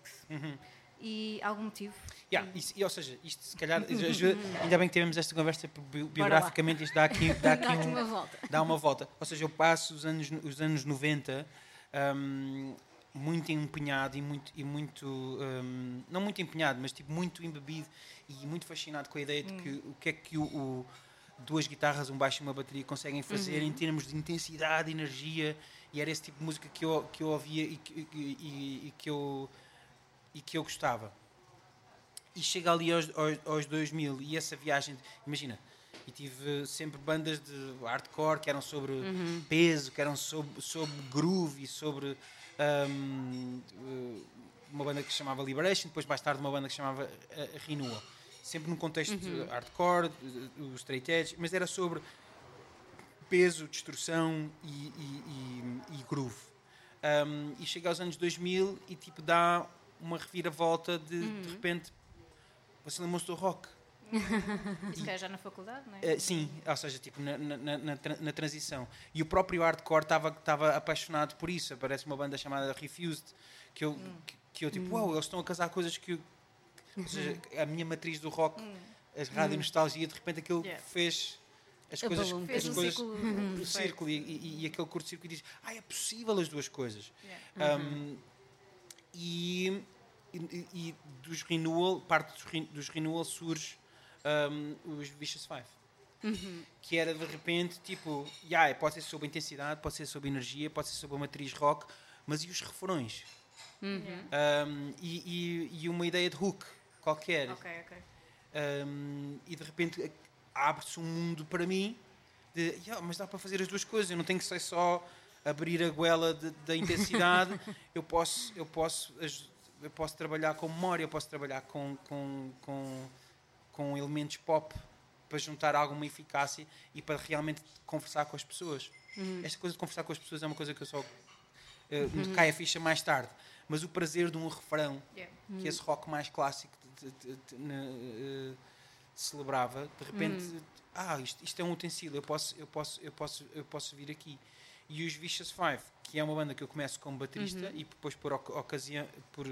Speaker 4: E algum motivo?
Speaker 3: Yeah, isso- e, ou seja, isto se calhar ajuda- ainda bem que tivemos esta conversa bi- biograficamente isto dá aqui, dá aqui
Speaker 2: Dá-te
Speaker 3: um,
Speaker 2: uma volta.
Speaker 3: dá uma volta. Ou seja, eu passo os anos, os anos 90 hum, muito empenhado e muito, e muito hum, não muito empenhado, mas tipo muito embebido e muito fascinado com a ideia de que o que é que o, o- duas guitarras, um baixo e uma bateria conseguem fazer em termos de intensidade, energia e era esse tipo de música que eu, que eu ouvia e que, e- e- e que eu e que eu gostava. E chega ali aos, aos, aos 2000 e essa viagem, imagina, e tive sempre bandas de hardcore que eram sobre peso, que eram sobre, sobre groove e sobre hum, eh, uma banda que se chamava Liberation, depois mais tarde uma banda que se chamava eh, Renewal. Sempre num contexto de hardcore, eh, o straight edge, mas era sobre peso, destruição e, e- e- e groove. Um, e chega aos anos 2000 e tipo dá uma reviravolta de de repente você lembra-se do rock
Speaker 4: Se calhar já na faculdade, não é?
Speaker 3: Eh, sim, ou seja, tipo na, na, na- na tra- na transição. E o próprio hardcore estava estava apaixonado por isso. Aparece uma banda chamada Refused que eu que, que eu tipo uau eles estão a casar coisas que eu- ou seja, a minha matriz do rock a rádio nostalgia de repente aquilo
Speaker 4: Yeah.
Speaker 3: fez as
Speaker 2: Abalou
Speaker 3: coisas,
Speaker 2: um
Speaker 4: Fez
Speaker 3: as
Speaker 4: um
Speaker 3: coisas
Speaker 4: ciclo
Speaker 3: o
Speaker 4: perfeito.
Speaker 3: círculo e, e- e aquele curto círculo e diz ah é possível as duas coisas.
Speaker 4: Yeah.
Speaker 3: um, e, e, e dos renewal, parte dos, re- dos renewal surge um, os Vicious Five. Que era de repente tipo, yeah, pode ser sobre intensidade, pode ser sobre energia, pode ser sobre a matriz rock, mas e os refrões? Um, e, e- e uma ideia de hook qualquer.
Speaker 4: Ok, ok.
Speaker 3: Um, e de repente abre-se um mundo para mim de "Ya, mas dá para fazer as duas coisas, eu não tenho que ser só abrir a goela de- da intensidade, eu posso, eu, posso, eu posso trabalhar com memória, eu posso trabalhar com, com, com, com elementos pop para juntar alguma eficácia e para realmente conversar com as pessoas. Esta coisa de conversar com as pessoas é uma coisa que eu só eh, me cai a ficha mais tarde. Mas o prazer de um refrão
Speaker 4: Yeah.
Speaker 3: que esse rock mais clássico de- de- de- eh, celebrava, de repente, ah, isto, isto é um utensílio, eu posso, eu, posso, eu, posso, eu posso vir aqui. E os Vicious Five, que é uma banda que eu começo como baterista e depois por oc- ocasião, por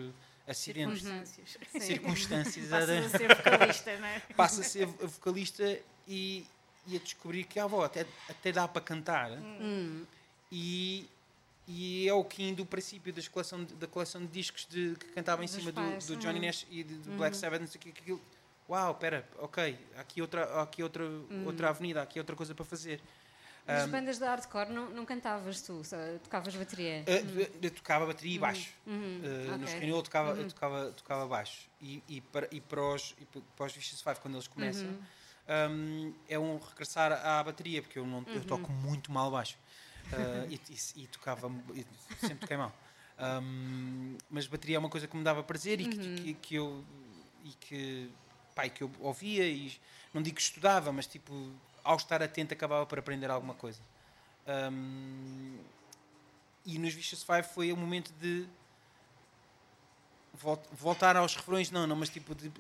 Speaker 3: acidentes,
Speaker 4: Circunstâncias.
Speaker 3: circunstâncias,
Speaker 4: Passas
Speaker 3: era-
Speaker 4: a ser vocalista, não é?
Speaker 3: passa a ser vo- vocalista e, e a descobrir que ah, vó, até, até dá para cantar. E, e é o Kim do princípio das coleção, da coleção de discos de, que cantava em
Speaker 2: Dos
Speaker 3: cima do,
Speaker 2: pais,
Speaker 3: do Johnny
Speaker 2: uhum.
Speaker 3: Nash e do Black Sabbath, não sei o que, aquilo. Uau, espera, ok, aqui outra, aqui outra, outra avenida, aqui outra coisa para fazer.
Speaker 2: Nas
Speaker 3: Um,
Speaker 2: bandas de hardcore não, não cantavas tu, só tocavas bateria.
Speaker 3: Uh, eu tocava bateria e baixo.
Speaker 2: Uhum,
Speaker 3: Uh, No
Speaker 2: ok.
Speaker 3: Screen eu tocava, eu tocava, tocava baixo. E, e, para, e, para os, e para os Vicious Five, quando eles começam, um, é um regressar à bateria, porque eu, não, eu toco muito mal baixo. Uh, e, e, e tocava, sempre toquei mal. Um, mas bateria é uma coisa que me dava prazer e que, que, que eu, e que, e que eu ouvia e não digo que estudava, mas tipo, ao estar atento acabava por aprender alguma coisa. Um, e nos Vicious Five foi o momento de vol- voltar aos refrões, não, não, mas tipo de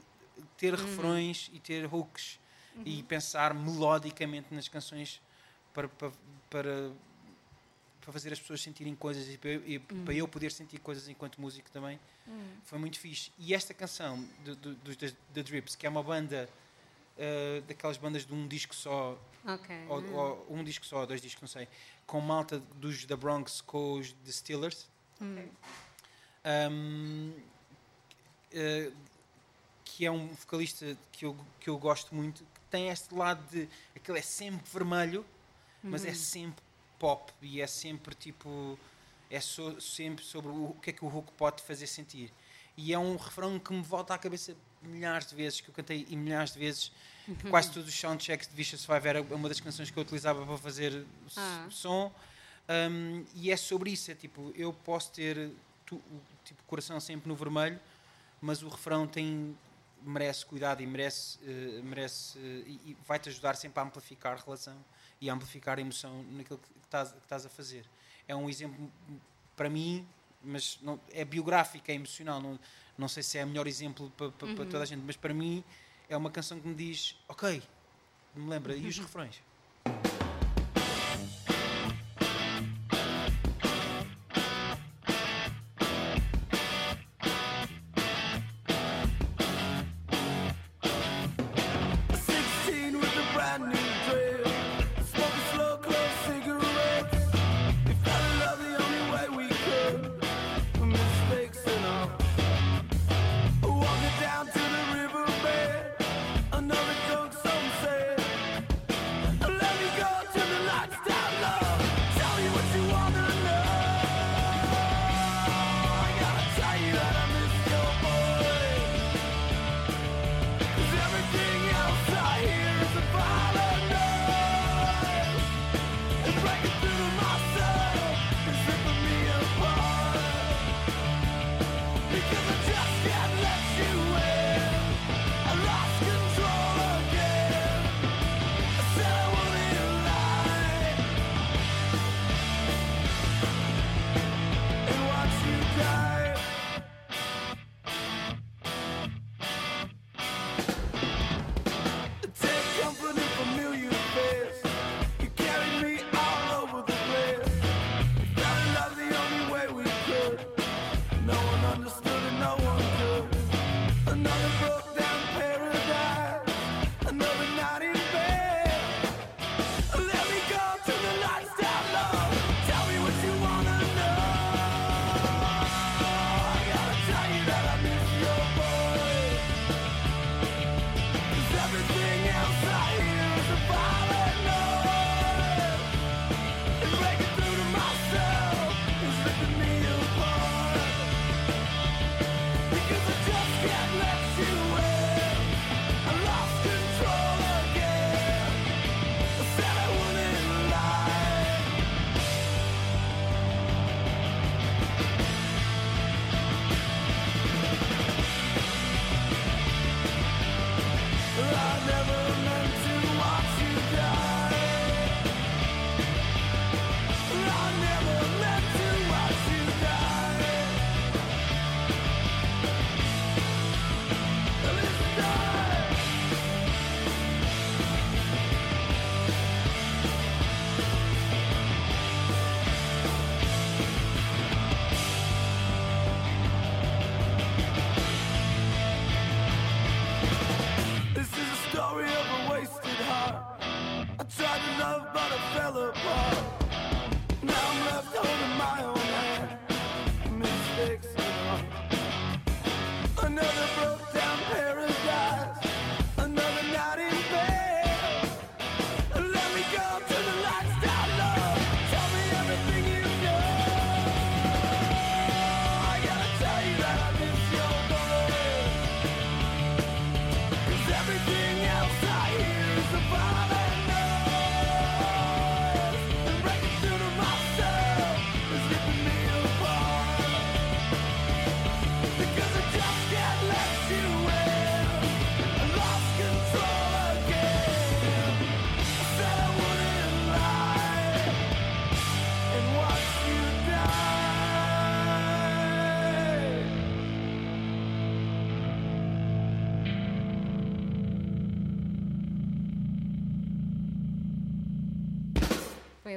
Speaker 3: ter refrões e ter hooks e pensar melodicamente nas canções para, para, para, para fazer as pessoas sentirem coisas e, para, eu- e para eu poder sentir coisas enquanto músico também. Foi muito fixe. E esta canção do- The Drips, que é uma banda uh, daquelas bandas de um disco só,
Speaker 2: Ok.
Speaker 3: ou, ou um disco só, dois discos, não sei, com malta dos da Bronx com os The Steelers. Um, eh, que é um vocalista que eu, que eu gosto muito, que tem este lado de aquele é sempre vermelho, mas é sempre pop e é sempre tipo é so- sempre sobre o, o que é que o Hulk pode fazer sentir. E é um refrão que me volta à cabeça milhares de vezes, que eu cantei e milhares de vezes. Quase todos os soundchecks de Vicious Five era uma das canções que eu utilizava para fazer
Speaker 2: Ah.
Speaker 3: som. Um, e é sobre isso, é tipo, eu posso ter tu- o tipo, coração sempre no vermelho, mas o refrão tem merece cuidado e merece, eh, merece eh, e, vai-te ajudar sempre a amplificar a relação e a amplificar a emoção naquilo que estás a fazer. É um exemplo para mim, mas não, é biográfico, é emocional. Não, não sei se é o melhor exemplo para, para, para toda a gente, mas para mim é uma canção que me diz: Ok, me lembra, e os refrões?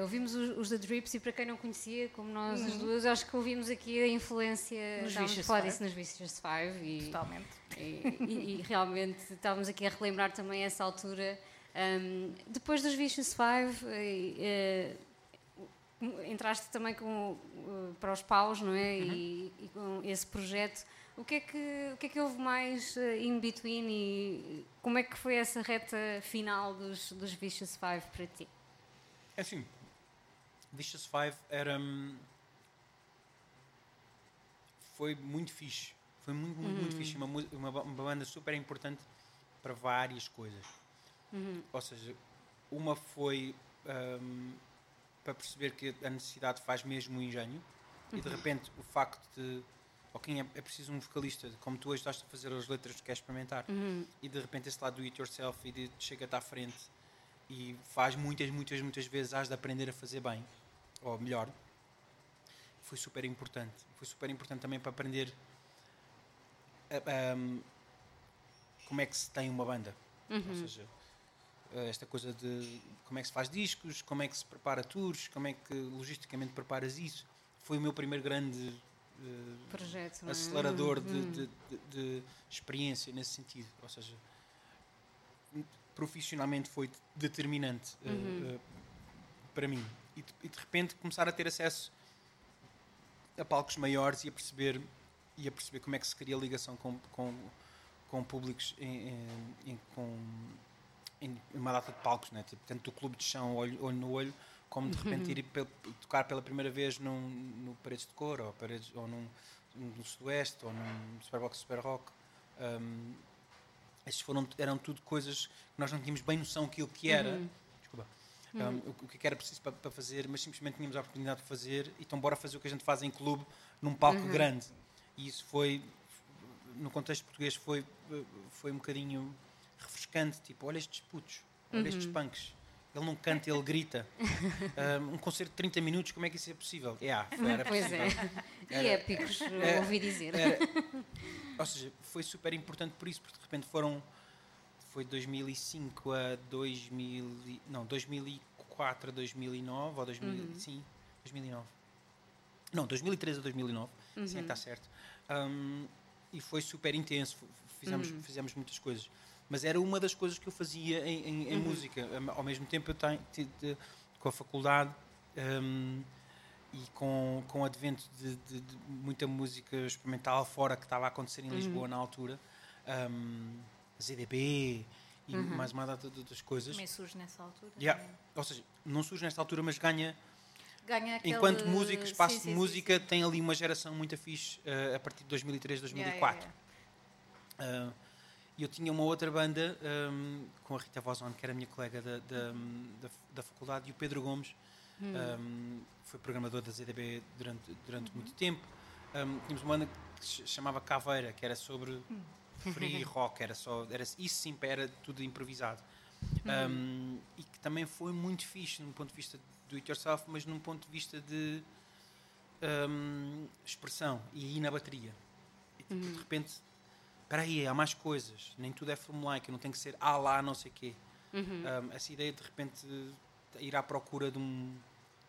Speaker 2: Ouvimos os, os The Drips e para quem não conhecia, como nós as duas, acho que ouvimos aqui a influência,
Speaker 4: Nos Vicious Five.
Speaker 2: disso nos Vicious Five e,
Speaker 4: Totalmente.
Speaker 2: e, e- e realmente estávamos aqui a relembrar também essa altura. Ahm, depois dos Vicious Five, eh, entraste também com, eh, para os paus, não é? E, e com esse projeto. O que é que, o que, é que houve mais in between e como é que foi essa reta final dos, dos Vicious Five para ti?
Speaker 3: É assim, Vicious Five era. hum, Foi muito fixe. Foi muito, muito, muito fixe. Uma, uma, uma banda super importante para várias coisas. Ou seja, uma foi hum, para perceber que a necessidade faz mesmo o engenho e de repente o facto de. Ok, é, é preciso um vocalista, como tu hoje estás a fazer as letras que queres experimentar, e de repente esse lado do it yourself e de chega-te à frente e faz muitas, muitas, muitas vezes has de aprender a fazer bem, ou melhor, foi super importante. Foi super importante também para aprender a- ahm, como é que se tem uma banda. Ou seja, eh, esta coisa de como é que se faz discos, como é que se prepara tours, como é que logisticamente preparas isso. Foi o meu primeiro grande eh,
Speaker 2: Projeto, é?
Speaker 3: acelerador de,
Speaker 2: Uhum.
Speaker 3: de- de- de experiência nesse sentido. Ou seja, profissionalmente foi determinante eh,
Speaker 2: Uhum.
Speaker 3: eh, para mim. E de, e de repente começar a ter acesso a palcos maiores e a perceber, e a perceber como é que se cria ligação com, com, com públicos em, em- com, em uma data de palcos, né? tipo, tanto do clube de chão, olho, olho no olho, como de repente ir pe- tocar pela primeira vez num, no Paredes de Cor, ou, paredes, ou num, no Sudoeste, ou num Superbox Super Rock. Um, esses foram, eram tudo coisas que nós não tínhamos bem noção aquilo que era. Desculpa. Um, o, que é que era preciso para, para fazer, mas simplesmente tínhamos a oportunidade de fazer, então bora fazer o que a gente faz em clube, num palco grande. E isso foi, no contexto português, foi, foi um bocadinho refrescante. Tipo, olha estes putos, olha estes punks. Ele não canta, ele grita. Um, um concerto de 30 minutos, como é que isso é possível? Yeah, foi, era
Speaker 2: Pois
Speaker 3: possível.
Speaker 2: é. E
Speaker 3: Era-
Speaker 2: épicos,
Speaker 3: é-
Speaker 2: ouvi dizer.
Speaker 3: Era- ou seja, foi super importante por isso, porque de repente foram. Foi de 2005 a 2000. e- Não, 2004 a 2009, ou 2000, sim, 2009. Não, 2013 a 2009, sim, é que está certo. Um, e foi super intenso, fizemos, fizemos muitas coisas. Mas era uma das coisas que eu fazia em, em- em música. Um, Ao mesmo tempo, eu tenho, ti- de- com a faculdade. um, e com, com o advento de, de- de muita música experimental fora que estava a acontecer em Lisboa na altura, um, ZDB e mais uma data de outras coisas.
Speaker 4: Também surge nessa altura.
Speaker 3: Yeah. Ou seja, não surge nesta altura, mas ganha.
Speaker 4: Ganha aquele...
Speaker 3: Enquanto música, espaço
Speaker 4: Sim, sim,
Speaker 3: de
Speaker 4: sim,
Speaker 3: música, tem ali uma geração muito fixe uh, a partir de 2003,
Speaker 4: sim.
Speaker 3: 2004.
Speaker 4: Yeah, yeah, yeah.
Speaker 3: Uh, eu tinha uma outra banda um, com a Rita Vozon, que era minha colega da, da, da, da faculdade, e o Pedro Gomes, um, foi programador da ZDB durante, durante muito tempo. Um, tínhamos uma banda que se chamava Caveira, que era sobre free rock, era só, era, isso sim era tudo improvisado. Um, e que também foi muito fixe num ponto de vista do it yourself, mas num ponto de vista de um, expressão e aí na bateria. E tipo, de repente, espera aí, há mais coisas, nem tudo é formulaico, não tem que ser ah lá, não sei o quê. Um, essa ideia de repente ir à procura de um,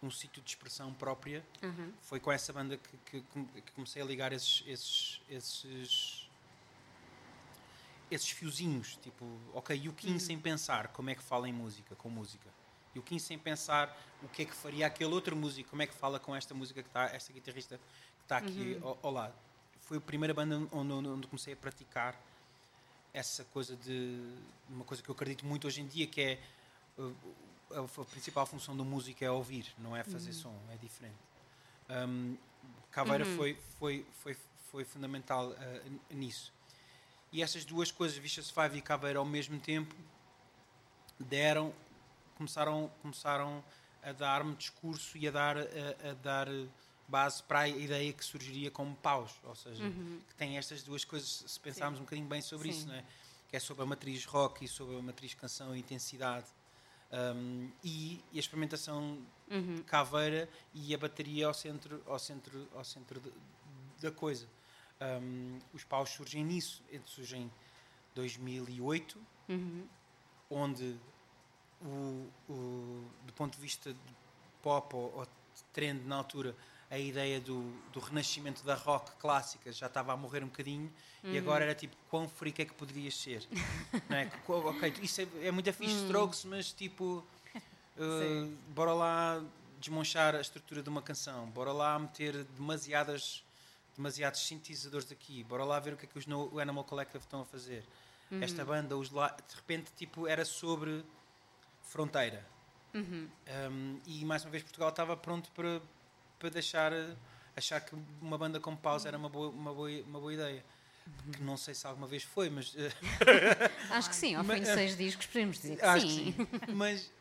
Speaker 3: um sítio de expressão própria
Speaker 2: Uhum.
Speaker 3: foi com essa banda que, que- que comecei a ligar esses, esses, esses, esses fiozinhos, tipo, ok, e o Kim sem pensar como é que fala em música, com música. E o Kim sem pensar o que é que faria aquele outro músico, como é que fala com esta música que está, esta guitarrista que está aqui ao, ao lado. Foi a primeira banda onde, onde, comecei a praticar essa coisa de uma coisa que eu acredito muito hoje em dia que é uh, a, a principal função do músico é ouvir, não é fazer som, é diferente. Um, Caveira foi, foi, foi, foi fundamental uh, nisso. E essas duas coisas, Vicious Five e Caveira, ao mesmo tempo, deram, começaram, começaram a dar-me discurso e a dar, a, a dar base para a ideia que surgiria como paus, ou seja, que tem estas duas coisas, se pensarmos um bocadinho bem sobre
Speaker 2: Sim.
Speaker 3: isso, não é? que é sobre a matriz rock e sobre a matriz canção e intensidade. Um, e, e a experimentação
Speaker 2: Uhum.
Speaker 3: caveira e a bateria ao centro, ao centro, ao centro de- da coisa. Um, os paus surgem nisso, eles surgem em 2008,
Speaker 2: Uhum.
Speaker 3: onde o, o- do ponto de vista de pop ou, ou trend na altura a ideia do, do renascimento da rock clássica já estava a morrer um bocadinho e agora era tipo quão freak é que poderias ser? Não é? Ok, isso é, é muito fixe strokes mas tipo uh, bora lá desmanchar a estrutura de uma canção bora lá meter demasiadas demasiados sintetizadores aqui. Bora lá ver o que é que os no, o Animal Collective estão a fazer. Esta banda os de repente tipo era sobre fronteira. Um, e mais uma vez Portugal estava pronto para, para deixar achar que uma banda como pausa era uma boa, uma boa, uma boa ideia. Que não sei se alguma vez foi mas eh,
Speaker 2: Acho que sim, ao fim de seis discos podemos dizer que sim.
Speaker 3: que sim. Mas,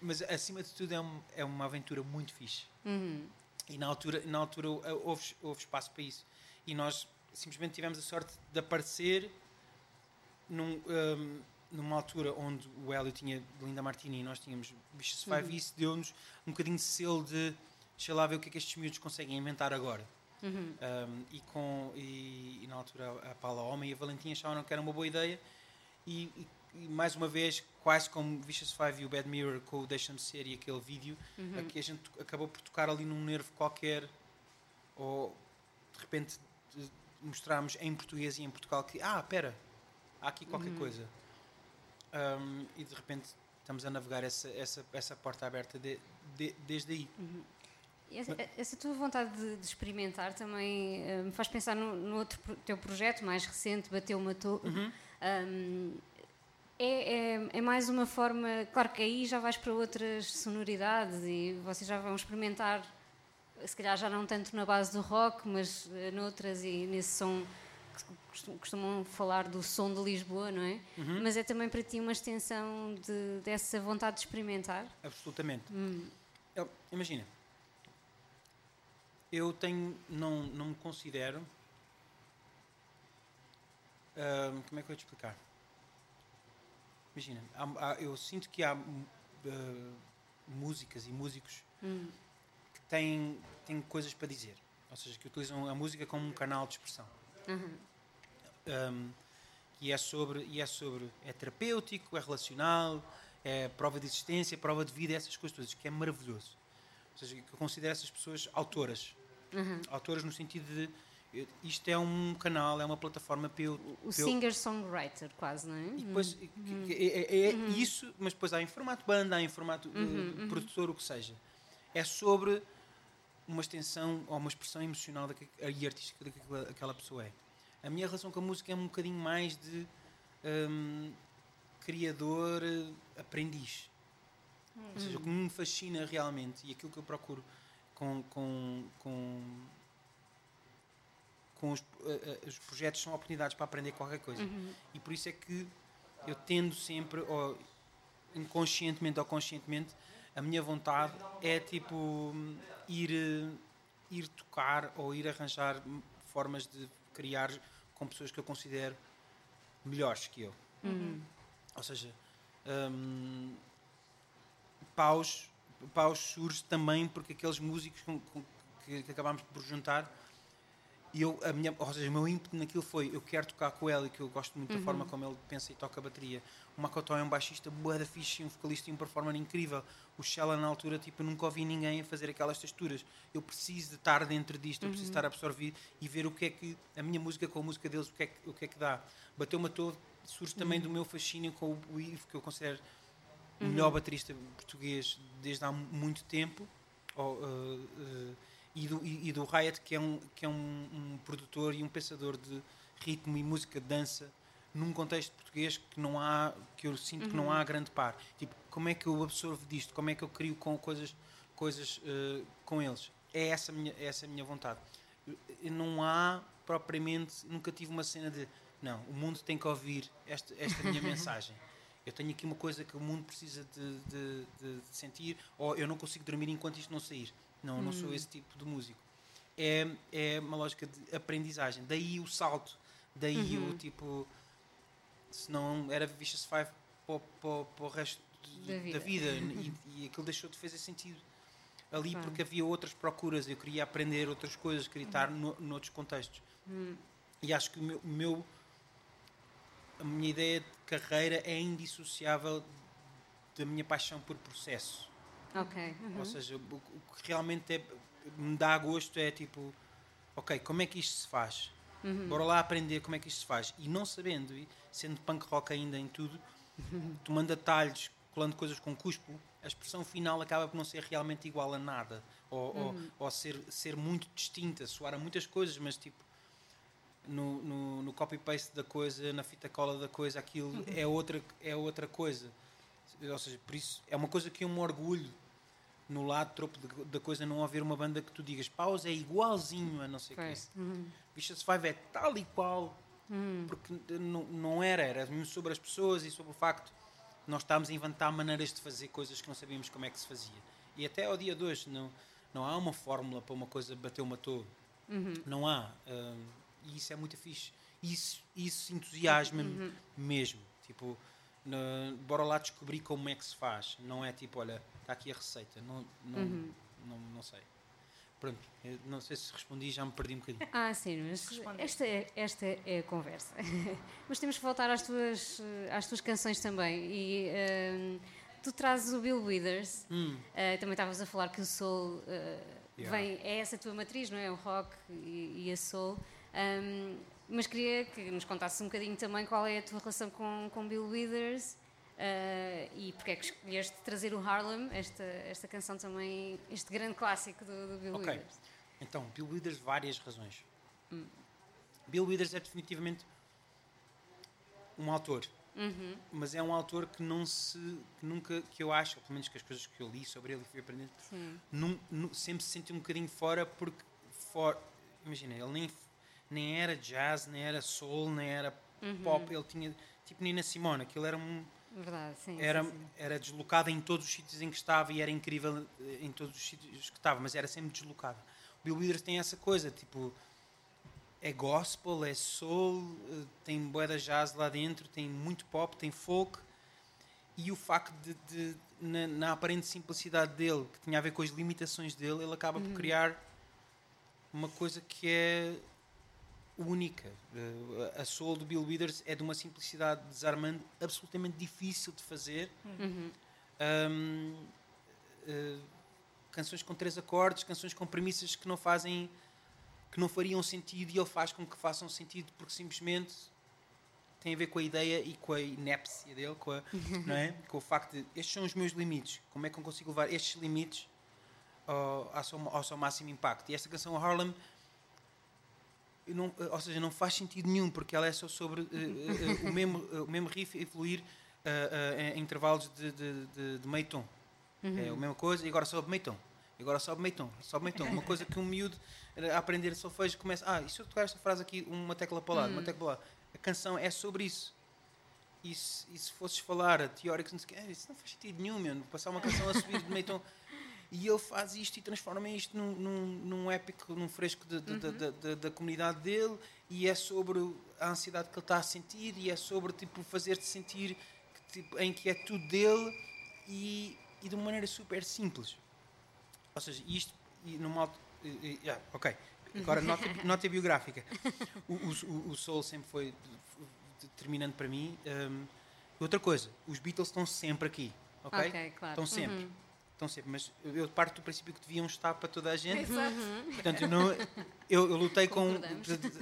Speaker 3: mas acima de tudo é, um- é uma aventura muito fixe.
Speaker 2: Uhum.
Speaker 3: E na altura, na altura uh, houve, houve espaço para isso. E nós simplesmente tivemos a sorte de aparecer num, um, numa altura onde o Hélio tinha Linda Martini e nós tínhamos Vicious Five e isso deu-nos um bocadinho de selo de deixa lá ver o que é que estes miúdos conseguem inventar agora. Um, e, com, e, e na altura a Paula Homem e a Valentina acharam que era uma boa ideia e- e mais uma vez, quase como Vicious Five e o Bad Mirror com o Deixa-me Ser e aquele vídeo, aqui a gente acabou por tocar ali num nervo qualquer ou de repente mostrarmos em português e em Portugal que, ah, pera, há aqui qualquer coisa. Um, e de repente estamos a navegar essa, essa, essa porta aberta de- de- desde aí.
Speaker 2: E Essa, essa tua vontade de, de experimentar também eh, me faz pensar no, no outro teu projeto mais recente, Bateu Matou.
Speaker 3: Uhum.
Speaker 2: Um, é, é, é mais uma forma. Claro que aí já vais para outras sonoridades e vocês já vão experimentar, se calhar já não tanto na base do rock, mas eh, noutras e nesse som que costum- costumam falar do som de Lisboa, não é?
Speaker 3: Uhum.
Speaker 2: Mas é também para ti uma extensão de, dessa vontade de experimentar.
Speaker 3: Absolutamente. Eu- imagina, eu tenho, não, não me considero. ahm, como é que eu vou te explicar? Imagina, há- há- eu sinto que há ah, músicas e músicos que têm, têm coisas para dizer, ou seja, que utilizam a música como um canal de expressão. Um, e é sobre e é sobre é terapêutico, é relacional, é prova de existência, prova de vida, essas coisas todas, que é maravilhoso. Ou seja, que eu considero essas pessoas autoras. Autoras no sentido de isto é um canal, é uma plataforma para eu,
Speaker 2: O singer-songwriter, quase, não é?
Speaker 3: e depois que- é, é- é isso, mas depois há em formato banda, há em formato eh, produtor, o que seja. É sobre uma extensão ou uma expressão emocional e artística daquela aquela pessoa é. A minha relação com a música é um bocadinho mais de hum, criador eh, aprendiz. Ou seja, o que me fascina realmente e aquilo que eu procuro com, com, com, com os, eh, eh, os projetos são oportunidades para aprender qualquer coisa. E por isso é que eu tendo sempre, ou inconscientemente ou conscientemente, a minha vontade é tipo ir, eh, ir tocar ou ir arranjar formas de criar com pessoas que eu considero melhores que eu. Ou seja, hum, Paus, Paus surge também porque aqueles músicos com- com- que, que acabámos por juntar e eu, a minha, ou seja, o meu ímpeto naquilo foi eu quero tocar com ele, que eu gosto muito da forma como ele pensa e toca a bateria. O Makoto é um baixista bué da fixe, um vocalista e um performer incrível. O Shella na altura, tipo, eu nunca ouvi ninguém a fazer aquelas texturas. Eu preciso de estar dentro disto, eu preciso estar a absorver e ver o que é que a minha música com a música deles, o que é que, o que, é que dá. Bateu-me a todo, surge também do meu fascínio com o, Ivo, que eu considero o melhor baterista português desde há mu- muito tempo, ou, uh, uh, e, do, e, e do Riot, que é, um, que é um, um produtor e um pensador de ritmo e música de dança num contexto português que não há que eu sinto que não há grande par. Tipo como é que eu absorvo disto? Como é que eu crio com coisas coisas uh, com eles? É essa a minha é essa a minha vontade. Não há propriamente nunca tive uma cena de não o mundo tem que ouvir esta esta minha mensagem. Eu tenho aqui uma coisa que o mundo precisa de- de- de sentir ou eu não consigo dormir enquanto isto não sair não não sou esse tipo de músico é, é uma lógica de aprendizagem. Daí o salto, daí o tipo. Se não era Vicious Five para, para, para o resto de-
Speaker 2: Da vida.
Speaker 3: da vida, e, e aquilo deixou de fazer sentido ali
Speaker 2: Claro.
Speaker 3: porque havia outras procuras. Eu queria aprender outras coisas, queria estar no, noutros contextos. E acho que o meu, o meu- a minha ideia de carreira é indissociável da minha paixão por processo.
Speaker 2: Ok. uhum.
Speaker 3: Ou seja, o, o que realmente é- me dá gosto é tipo, ok, como é que isto se faz? Bora lá aprender como é que isto se faz. E não sabendo, e sendo punk rock ainda em tudo, tomando atalhos, colando coisas com cuspo, a expressão final acaba por não ser realmente igual a nada. Ou, ou- ou ser, ser muito distinta, soar a muitas coisas, mas tipo, no, no, no copy-paste da coisa, na fita cola da coisa, aquilo é, outra, é outra coisa. Ou seja, por isso é uma coisa que eu me orgulho no lado tropo da coisa não haver uma banda que tu digas pausa é igualzinho a não sei o.
Speaker 2: Pois. Uhum.
Speaker 3: Vicious Five é tal e qual porque não, não era, era mesmo sobre as pessoas e sobre o facto de nós estávamos a inventar maneiras de fazer coisas que não sabíamos como é que se fazia. E até ao dia de hoje não, não há uma fórmula para uma coisa bateu, matou. Não há. hum, e isso é muito fixe. Isso, isso entusiasma-me mesmo. Tipo, na- bora lá descobrir como é que se faz. Não é tipo, olha, está aqui a receita. Não, não, não, não sei. Pronto, eu não sei se respondi, já me perdi um bocadinho.
Speaker 2: Ah, sim, mas esta é, esta é a conversa. mas temos que voltar às tuas, às tuas canções também. E ehm, tu trazes o Bill Withers.
Speaker 3: Hum.
Speaker 2: Eh, também estavas a falar que o soul eh,
Speaker 3: Yeah.
Speaker 2: vem, é essa a tua matriz, não é? O rock e, e a soul. Ahm, mas queria que nos contasses um bocadinho também qual é a tua relação com, com Bill Withers eh, e porque é que escolheste trazer o Harlem, esta, esta canção também, este grande clássico do, do Bill
Speaker 3: Ok.
Speaker 2: Withers.
Speaker 3: Então, Bill Withers, várias razões. Bill Withers é definitivamente um autor. Mas é um autor que não se. que nunca. que eu acho, ou pelo menos que as coisas que eu li sobre ele e fui aprendendo,
Speaker 2: Sim.
Speaker 3: nun- nu- sempre se sentiu um bocadinho fora, porque. For, imagina, ele nem, nem era jazz, nem era soul, nem era pop. Ele tinha. tipo Nina Simone, aquilo era um
Speaker 2: Verdade, sim.
Speaker 3: era,
Speaker 2: sim, sim.
Speaker 3: era deslocada em todos os sítios em que estava e era incrível eh, em todos os sítios que estava, mas era sempre deslocada. O Bill Withers tem essa coisa, tipo, é gospel, é soul, eh, tem boeda jazz lá dentro, tem muito pop, tem folk, e o facto de, de- na, na aparente simplicidade dele, que tinha a ver com as limitações dele, ele acaba por criar uma coisa que é única. Eh, A soul do Bill Withers é de uma simplicidade desarmante absolutamente difícil de fazer. Um, eh, canções com três acordes, canções com premissas que não fazem que não fariam sentido e ele faz com que façam sentido porque simplesmente tem a ver com a ideia e com a inépcia dele, com, a, não é? com o facto de estes são os meus limites, como é que eu consigo levar estes limites ao, ao, seu, ao seu máximo impacto. E esta canção Harlem não, ou seja, não faz sentido nenhum, porque ela é só sobre eh, eh, eh, o, mesmo, eh, o mesmo riff evoluir eh, eh, em intervalos de, de, de, de meio tom. É a mesma coisa, e agora sobe meio tom. E agora sobe meio tom, sobe meio tom. Uma coisa que um miúdo eh, a aprender solfejo começa. Ah, e se eu tocar esta frase aqui, uma tecla para o lado, uma tecla para lá. A canção é sobre isso. E se, e se fosses falar a teóricos, não sei "Ah, isso não faz sentido nenhum, meu, passar uma canção a subir de meio tom. E ele faz isto e transforma isto num, num, num épico, num fresco de- de- de- de- da comunidade dele. E é sobre a ansiedade que ele está a sentir. E é sobre tipo, fazer-te sentir que, tipo, em que é tudo dele e, e de uma maneira super simples. Ou seja, isto e numa e- yeah, ok. Agora, nota, nota biográfica. O, o, o Soul sempre foi determinante para mim. Um, outra coisa, os Beatles estão sempre aqui. Ok?
Speaker 2: Ok, claro.
Speaker 3: Estão sempre.
Speaker 2: Uhum.
Speaker 3: Estão sempre, mas eu parto do princípio que deviam estar para toda a gente.
Speaker 4: Exato.
Speaker 3: Portanto, eu, não, eu, eu lutei com.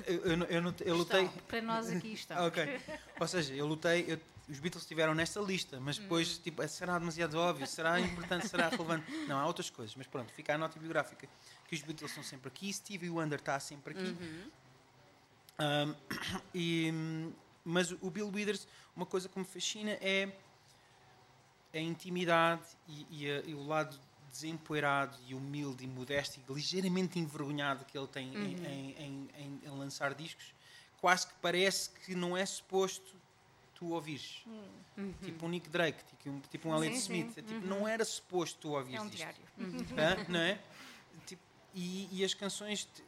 Speaker 3: Eu, eu, eu, eu lutei.
Speaker 4: Estão. Para nós aqui estão.
Speaker 3: Ok. Ou seja, eu lutei. eu- os Beatles estiveram nesta lista, mas depois, tipo, eh, será demasiado óbvio? Será importante? Será relevante? Não, há outras coisas. Mas pronto, fica a nota biográfica que os Beatles estão sempre aqui, Stevie Wonder está sempre aqui. Um, e, mas o Bill Withers, uma coisa que me fascina é a intimidade e, e a- e o lado desempoeirado e humilde e modesto e ligeiramente envergonhado que ele tem em, em- em- em- em lançar discos, quase que parece que não é suposto tu ouvires. Tipo um Nick Drake, tipo um, tipo um Alex
Speaker 5: sim.
Speaker 3: Smith. É tipo, Não era suposto tu ouvires
Speaker 4: É um diário.
Speaker 3: Hã? não é? Tipo, e, e as canções de-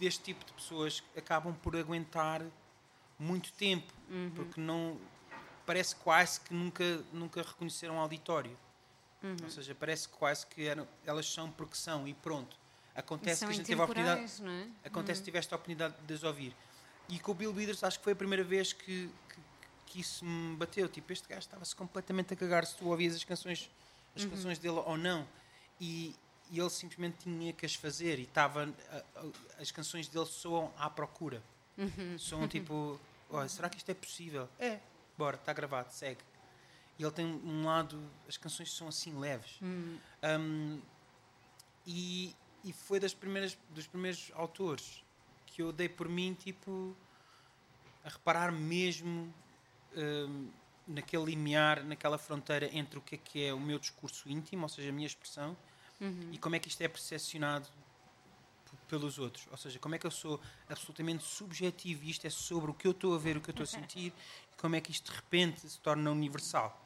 Speaker 3: deste tipo de pessoas acabam por aguentar muito tempo, porque não parece quase que nunca nunca reconheceram auditório. Ou seja, parece quase que eram, elas são porque são e pronto. Acontece
Speaker 5: são
Speaker 3: que a gente teve a oportunidade,
Speaker 5: é?
Speaker 3: acontece que tiveste a oportunidade de as ouvir. E com o Bill Withers acho que foi a primeira vez que, que, que isso me bateu. Tipo, este gajo estava-se completamente a cagar se tu ouvias as canções, as canções dele ou não. E, e ele simplesmente tinha que as fazer e estava as canções dele soam à procura. Soam tipo, "Olha, será que isto é possível? É, bora, está gravado, segue. E ele tem um lado, as canções são assim leves. Um, e, e foi das primeiras, dos primeiros autores que eu dei por mim, tipo, a reparar mesmo hum, naquele limiar, naquela fronteira entre o que é que é o meu discurso íntimo, ou seja, a minha expressão, e como é que isto é percepcionado pelos outros. Ou seja, como é que eu sou absolutamente subjetivo e isto é sobre o que eu estou a ver, o que eu estou a sentir, e como é que isto de repente se torna universal.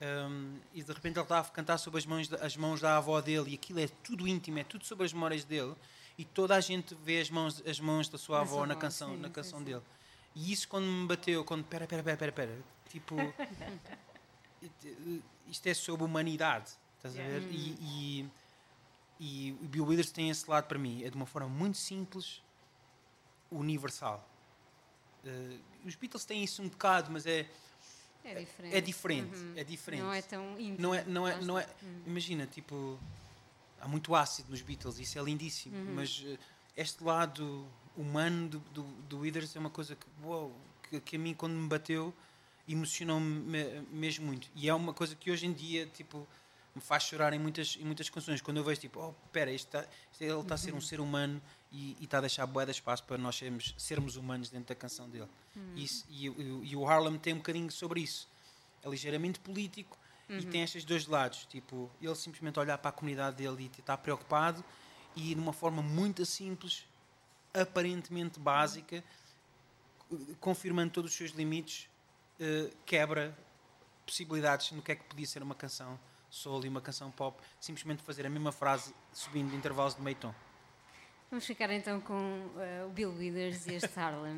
Speaker 3: Um, e de repente ele estava a cantar sobre as mãos, da, as mãos da avó dele e aquilo é tudo íntimo, é tudo sobre as memórias dele e toda a gente vê as mãos, as mãos da sua avó na canção, na canção dele. E isso quando me bateu, quando pera, pera, pera, pera, pera, tipo isto é sobre humanidade, estás a ver? E, e, o Bill Withers tem esse lado para mim, é de uma forma muito simples, universal. Eh, os Beatles têm isso um bocado, mas é,
Speaker 5: É diferente.
Speaker 3: é diferente, é diferente.
Speaker 5: Não é tão íntimo.
Speaker 3: Não é, não é, não é,
Speaker 5: está.
Speaker 3: imagina, tipo, há muito ácido nos Beatles, isso é lindíssimo,
Speaker 5: Uhum.
Speaker 3: mas eh, este lado humano do, do, do Withers é uma coisa que, uau, que, que a mim quando me bateu emocionou-me me- mesmo muito. E é uma coisa que hoje em dia, tipo, me faz chorar em muitas, em muitas canções. Quando eu vejo, tipo, oh, pera, isto tá- isto- ele está a ser um ser humano e e está a deixar bué de espaço para nós sermos, sermos humanos dentro da canção dele. Isso- e, o- e o Harlem tem um bocadinho sobre isso. É ligeiramente político e tem estes dois lados. Tipo, ele simplesmente olhar para a comunidade dele e está preocupado e de uma forma muito simples, aparentemente básica, confirmando todos os seus limites, eh, quebra possibilidades no que é que podia ser uma canção soul e uma canção pop, simplesmente fazer a mesma frase subindo intervalos de meio tom.
Speaker 5: Vamos ficar então com eh, o Bill Withers e este Harlem.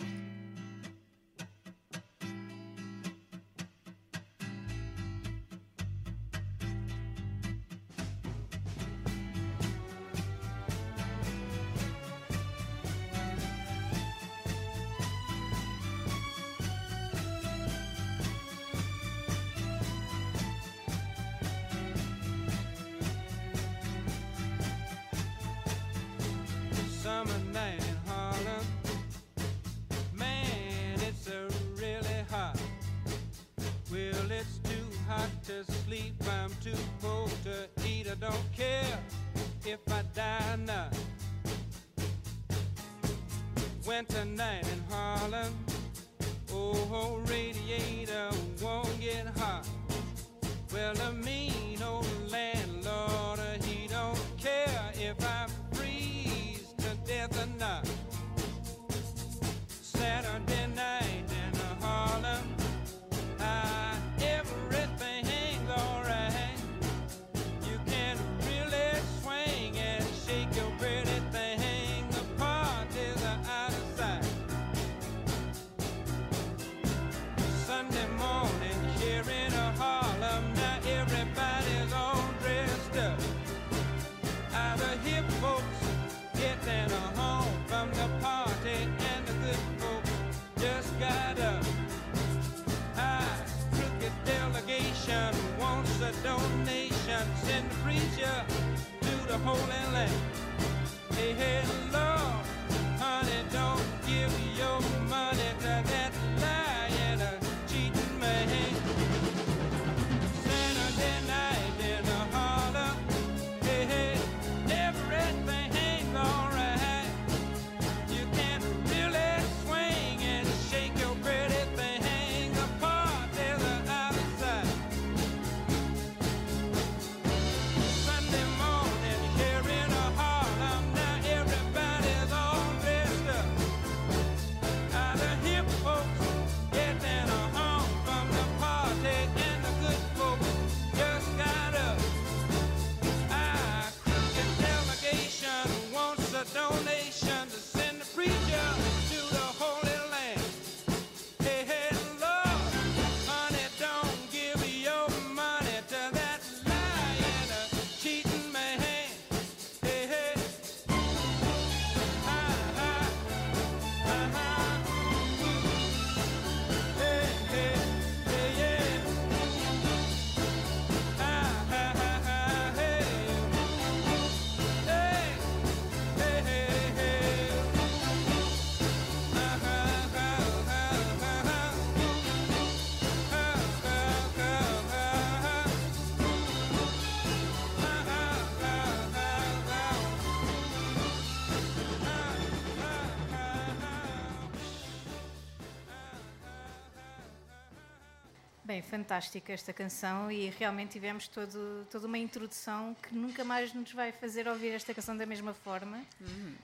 Speaker 4: Fantástica esta canção e realmente tivemos todo, toda uma introdução que nunca mais nos vai fazer ouvir esta canção da mesma forma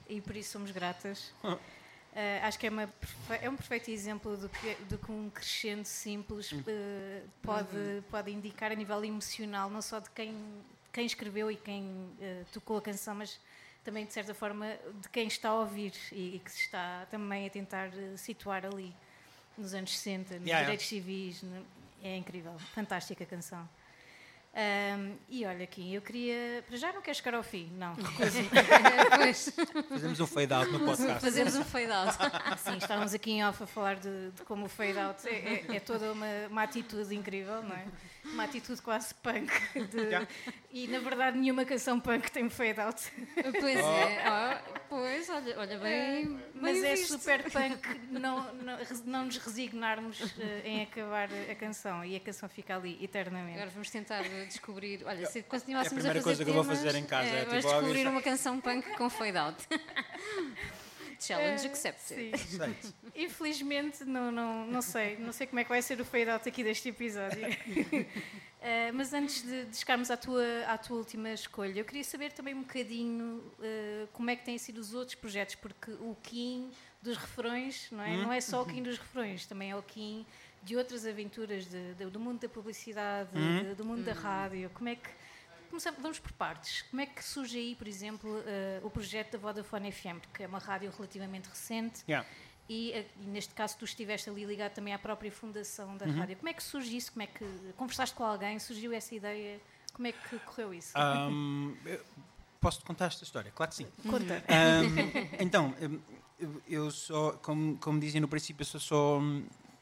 Speaker 4: e por isso somos gratas. Eh, acho que é, uma é um perfeito exemplo do que, do que um crescendo simples eh, pode, pode indicar a nível emocional, não só de quem, quem escreveu e quem eh, tocou a canção, mas também, de certa forma, de quem está a ouvir e, e que se está também a tentar situar ali nos anos 60, nos
Speaker 3: Yeah, yeah.
Speaker 4: direitos civis. É incrível, fantástica canção. Ahm, e olha aqui, eu queria. Para já não quero chegar ao fim, não.
Speaker 3: Fazemos um fade out no podcast.
Speaker 2: fazemos um fade out.
Speaker 4: Sim, estávamos aqui em off a falar de, de como o fade out é, é- é toda uma, uma atitude incrível, não é? Uma atitude quase punk. de- e na verdade, nenhuma canção punk tem um fade out.
Speaker 2: Pois é, ah, pois, olha, olha bem,
Speaker 4: Mas
Speaker 2: bem
Speaker 4: é
Speaker 2: visto.
Speaker 4: super punk não, não, não nos resignarmos eh, em acabar a canção e a canção fica ali eternamente.
Speaker 2: Agora vamos tentar descobrir. Olha, se continuássemos
Speaker 3: É a primeira
Speaker 2: a fazer
Speaker 3: coisa que eu vou
Speaker 2: temas,
Speaker 3: fazer em casa, é,
Speaker 2: vamos
Speaker 3: tipo,
Speaker 2: descobrir
Speaker 3: ouvir-
Speaker 2: uma canção punk com fade out. Challenge accepted.
Speaker 4: Sim. Infelizmente, não, não, não sei. Não sei como é que vai ser o fade out aqui deste episódio. Eh, mas antes de, de chegarmos à tua, à tua última escolha, eu queria saber também um bocadinho eh, como é que têm sido os outros projetos, porque o Kim dos refrões, não é? Não é só o Kim dos refrões, também é o Kim de outras aventuras de- de- do mundo da publicidade, de- do mundo da rádio. Como é que. Começamos, vamos por partes. Como é que surge aí, por exemplo, eh, o projeto da Vodafone FM, porque é uma rádio relativamente recente
Speaker 3: Yeah.
Speaker 4: e, eh, e neste caso tu estiveste ali ligado também à própria fundação da rádio. Como é que surge isso? Como é que conversaste com alguém? Surgiu essa ideia? Como é que correu isso?
Speaker 3: Ahm, eu- Posso-te contar esta história? Claro que sim.
Speaker 4: Conta.
Speaker 3: Ahm, então, eu- sou, como, como dizia no princípio, eu sou só.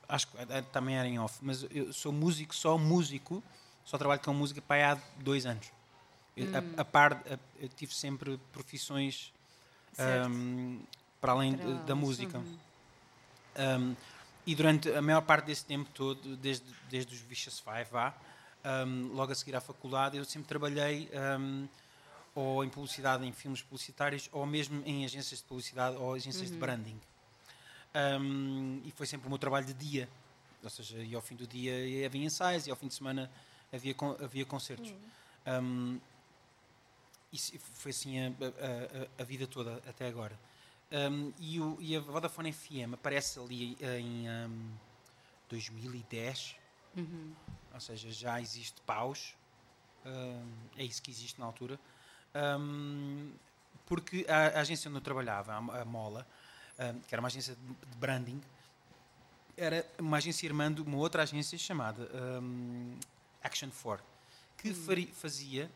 Speaker 3: Acho que eh, também era em off, mas eu sou músico, só músico, só trabalho com música para há dois anos. Eu, a, a par, a- eu tive sempre profissões ahm, para além
Speaker 2: Para
Speaker 3: da música. Um, e durante a maior parte desse tempo todo, desde, desde os Vicious Five, vá, um, logo a seguir à faculdade, eu sempre trabalhei um, ou em publicidade, em filmes publicitários, ou mesmo em agências de publicidade ou agências de branding. Um, e foi sempre o meu trabalho de dia. Ou seja, e ao fim do dia havia ensaios e ao fim de semana havia, havia concertos. Um, isso foi assim a, a- a- vida toda até agora. Um, e, o- e a Vodafone FM aparece ali em um, 2010, ou seja, já existe paus, um, é isso que existe na altura, porque a, a agência onde eu trabalhava, a, a Mola, que era uma agência de, de branding, era uma agência irmã de uma outra agência chamada Action 4, que fari- fazia,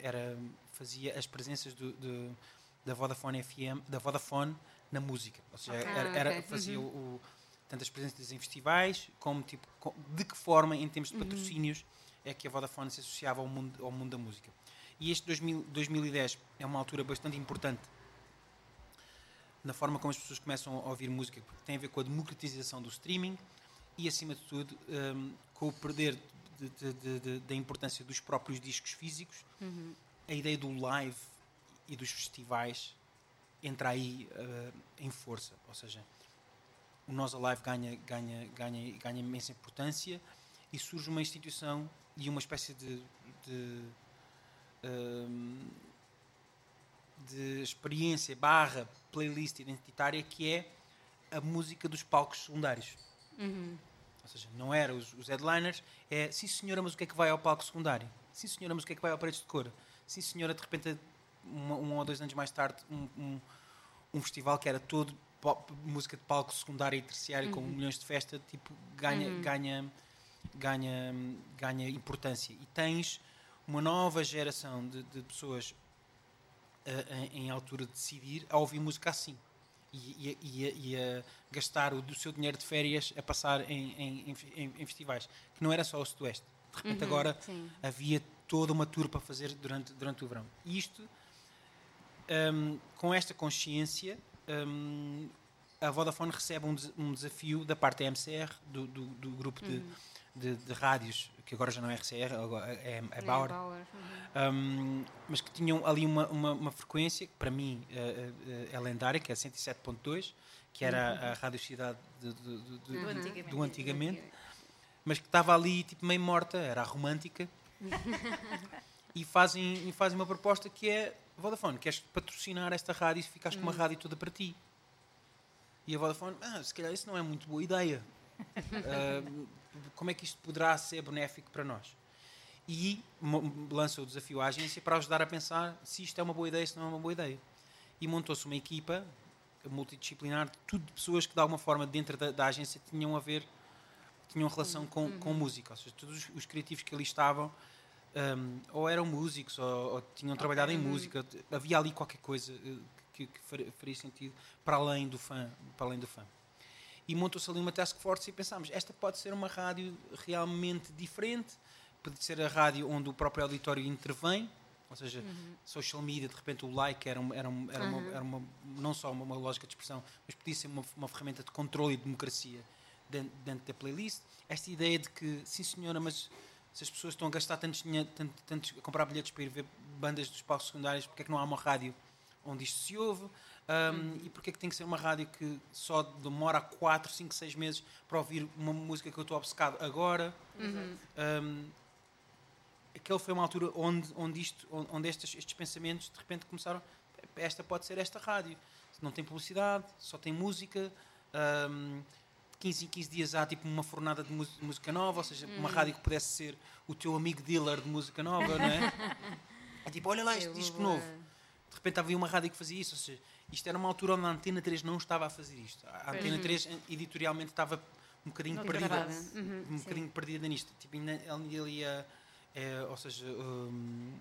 Speaker 3: era, fazia as presenças do, do- da Vodafone FM, da Vodafone na música. Ou seja, era, era- fazia o, o- tanto as presenças em festivais, como tipo, de que forma, em termos de patrocínios, é que a Vodafone se associava ao mundo, ao mundo da música. E este 2000, 2010 é uma altura bastante importante na forma como as pessoas começam a ouvir música, porque tem a ver com a democratização do streaming e, acima de tudo, um, com o perder de- de- de- de- da importância dos próprios discos físicos. A ideia do live e dos festivais entra aí uh, em força, ou seja, o Nós Alive ganha, ganha, ganha, ganha imensa importância e surge uma instituição e uma espécie de, de, hum, de experiência barra playlist identitária que é a música dos palcos secundários. Ou seja, não era os, os headliners, é sim senhora, mas o que é que vai ao palco secundário? Sim senhora, mas o que é que vai ao Paredes de Cor? Sim senhora, de repente, um, um ou dois anos mais tarde, um, um, um festival que era todo pop- música de palco secundário e terciário com milhões de festa, tipo, ganha, ganha, ganha, ganha importância. E tens uma nova geração de, de pessoas eh, em, em altura de decidir a ouvir música assim. E, e, e, a- e a gastar o do seu dinheiro de férias a passar em, em, em em- festivais. Que não era só o Sudoeste. De repente agora
Speaker 2: sim.
Speaker 3: havia toda uma tour para fazer durante, durante o verão. E isto, hum, com esta consciência, hum, a Vodafone recebe um, des- um desafio da parte da MCR, do, do, do grupo de, de, de rádios, que agora já não é RCR, agora é, é Bauer,
Speaker 2: Bauer, uhum.
Speaker 3: um, mas que tinham ali uma, uma, uma frequência que para mim eh, é lendária, que é 107.2, que era a Rádio Cidade de- de- de- de-
Speaker 4: Do antigamente.
Speaker 3: do antigamente, mas que estava ali tipo meio morta, era a romântica, e fazem, e fazem uma proposta que é Vodafone, queres patrocinar esta rádio e ficares com uma rádio toda para ti. E a Vodafone, ah, se calhar isso não é muito boa ideia. Ah, como é que isto poderá ser benéfico para nós? E lança o desafio à agência para ajudar a pensar se isto é uma boa ideia, se não é uma boa ideia. E montou-se uma equipa multidisciplinar, tudo de pessoas que de alguma forma dentro da, da agência tinham a ver, tinham relação com, com música. Ou seja, todos os, os criativos que ali estavam um, ou eram músicos ou, ou tinham trabalhado em música. Havia ali qualquer coisa eh, que, que faria, sentido para além do fã. Para além do fã. E montou-se ali uma task force e pensámos, esta pode ser uma rádio realmente diferente, pode ser a rádio onde o próprio auditório intervém, ou seja, social media, de repente o like era, uma- era, uma- era, uma, era uma- não só uma, lógica de expressão, mas podia ser uma, uma ferramenta de controle e democracia dentro, dentro da playlist. Esta ideia de que, sim senhora, mas se as pessoas estão a gastar tantos, dinhe- tanto, tantos- a comprar bilhetes para ir ver bandas dos palcos secundários, porque é que não há uma rádio onde isto se ouve? Um, E porque é que tem que ser uma rádio que só demora 4, 5, 6 meses para ouvir uma música que eu estou obcecado agora? Um, aquela foi uma altura onde, onde, isto, onde estes, estes pensamentos de repente começaram. Esta pode ser esta rádio. Não tem publicidade, só tem música. Um, 15 em 15 dias há tipo uma fornada de música nova, ou seja, uma rádio que pudesse ser o teu amigo dealer de música nova, não é? É tipo, olha lá este
Speaker 2: É
Speaker 3: disco
Speaker 2: boa.
Speaker 3: novo. De repente havia uma rádio que fazia isso, ou seja, isto era uma altura onde a Antena 3 não estava a fazer isto. A Antena 3 editorialmente estava um bocadinho perdida.
Speaker 2: Uhum,
Speaker 3: um
Speaker 2: sim.
Speaker 3: bocadinho perdida nisto. Tipo, ele ia, é, ou seja, um,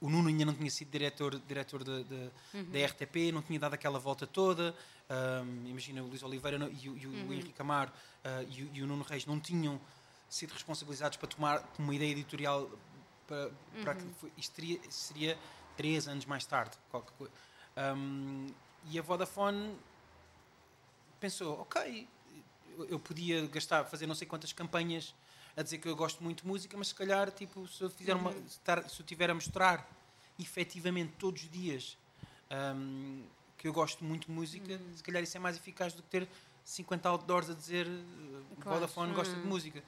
Speaker 3: o Nuno ainda não tinha sido diretor, diretor da, da, da RTP, não tinha dado aquela volta toda. Um, imagina o Luís Oliveira não- e, o- e o Henrique Amaro uh, e, o- e o Nuno Reis não tinham sido responsabilizados para tomar uma ideia editorial para, para aquilo que foi. Isto teria, seria três anos mais tarde. Um, e a Vodafone pensou, ok, eu podia gastar, fazer não sei quantas campanhas a dizer que eu gosto muito de música, mas se calhar, tipo, se eu, fizer uma, se estar- se eu tiver a mostrar efetivamente todos os dias hum, que eu gosto muito de música, se calhar isso é mais eficaz do que ter 50 outdoors a dizer uh,
Speaker 2: Claro.
Speaker 3: Vodafone gosta de música.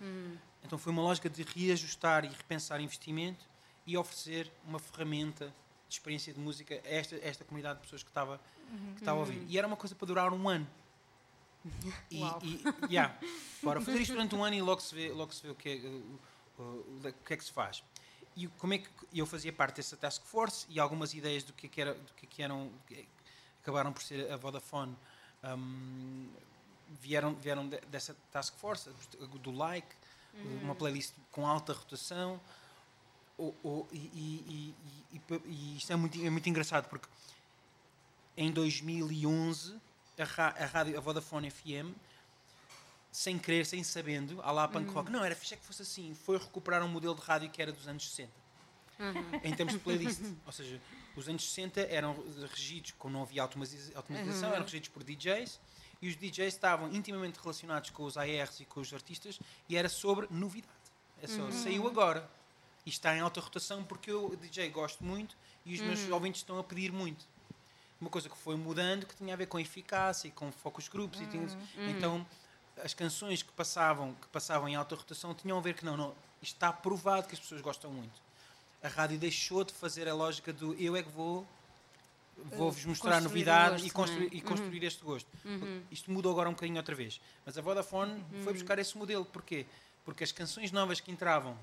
Speaker 3: Então foi uma lógica de reajustar e repensar investimento e oferecer uma ferramenta de experiência de música a esta, a esta comunidade de pessoas que estava, que estava a ouvir. E era uma coisa para durar um ano. E,
Speaker 2: Uau.
Speaker 3: e yeah, bora fazer isto durante um ano e logo se vê, logo se vê o, que é, o, o- o que é que se faz. E como é que eu fazia parte dessa task force e algumas ideias do que, é que era, do que, é que eram é- acabaram por ser a Vodafone hum, vieram vieram de- dessa task force do like uma playlist com alta rotação o- o- e, e- e- e- e- e isto é muito, é muito engraçado porque em 2011 a, a rádio a Vodafone FM sem querer, sem sabendo, à lá punk rock. Não, era fixe é que fosse assim. Foi recuperar um modelo de rádio que era dos anos 60. Em termos de playlist. Ou seja, os anos 60 eram regidos, como não havia automatiza- automatização, eram regidos por DJs. E os DJs estavam intimamente relacionados com os ARs e com os artistas e era sobre novidade. É só, saiu agora. E está em alta rotação porque eu, DJ, gosto muito e os meus ouvintes estão a pedir muito. Uma coisa que foi mudando que tinha a ver com eficácia e com focus groups e tinha, então as canções que passavam que passavam em alta rotação tinham a ver que não, não, está provado que as pessoas gostam muito. A rádio deixou de fazer a lógica do eu é que vou vou-vos mostrar
Speaker 2: construir
Speaker 3: novidade
Speaker 2: gosto,
Speaker 3: e
Speaker 2: é?
Speaker 3: e construir este gosto. Isto mudou agora um bocadinho outra vez. Mas a Vodafone foi buscar esse modelo. Porquê? Porque as canções novas que entravam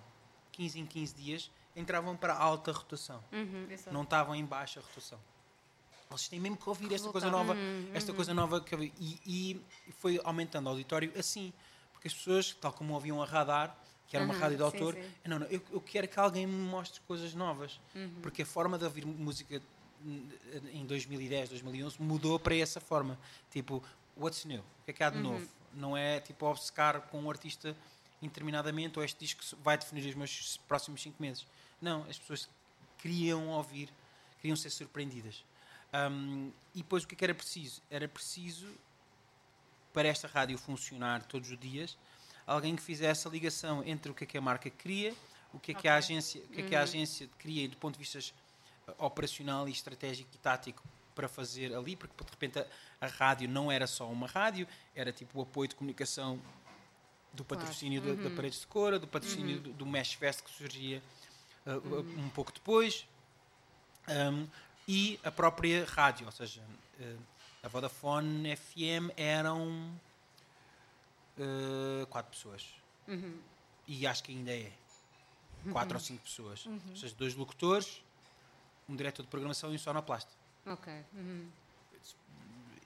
Speaker 3: 15 em 15 dias entravam para alta rotação.
Speaker 4: Exato.
Speaker 3: Não estavam em baixa rotação. Vocês têm mesmo que ouvir esta coisa nova, esta coisa nova que eu vi. e, e foi aumentando o auditório assim, porque as pessoas, tal como ouviam a radar, que era uma
Speaker 2: Uhum,
Speaker 3: rádio de
Speaker 2: sim,
Speaker 3: autor,
Speaker 2: sim.
Speaker 3: não, não, eu, eu quero que alguém me mostre coisas novas,
Speaker 2: Uhum.
Speaker 3: porque a forma de ouvir música hum, em 2010, 2011 mudou para essa forma, tipo, what's new? O que é que há
Speaker 2: Uhum.
Speaker 3: de novo? Não é tipo obcecar com um artista interminadamente ou este disco vai definir os meus próximos cinco meses. Não, as pessoas queriam ouvir, queriam ser surpreendidas. Hum, e depois o que é que era preciso? Era preciso, para esta rádio funcionar todos os dias, alguém que fizesse a ligação entre o que é que a marca queria, o que é que a agência, o que é que a agência queria do ponto de vista eh, operacional e estratégico e tático para fazer ali, porque de repente a, a rádio não era só uma rádio, era tipo o apoio de comunicação do patrocínio da- da, Paredes de Cora, do patrocínio do, do Mesh Fest que surgia uh, uh, um pouco depois, um, e a própria rádio, ou seja, uh, a Vodafone FM eram uh, quatro pessoas. E acho que ainda é. Quatro ou cinco pessoas. Ou seja, dois locutores, um diretor de programação e um sonoplasta.
Speaker 2: Ok. Uhum.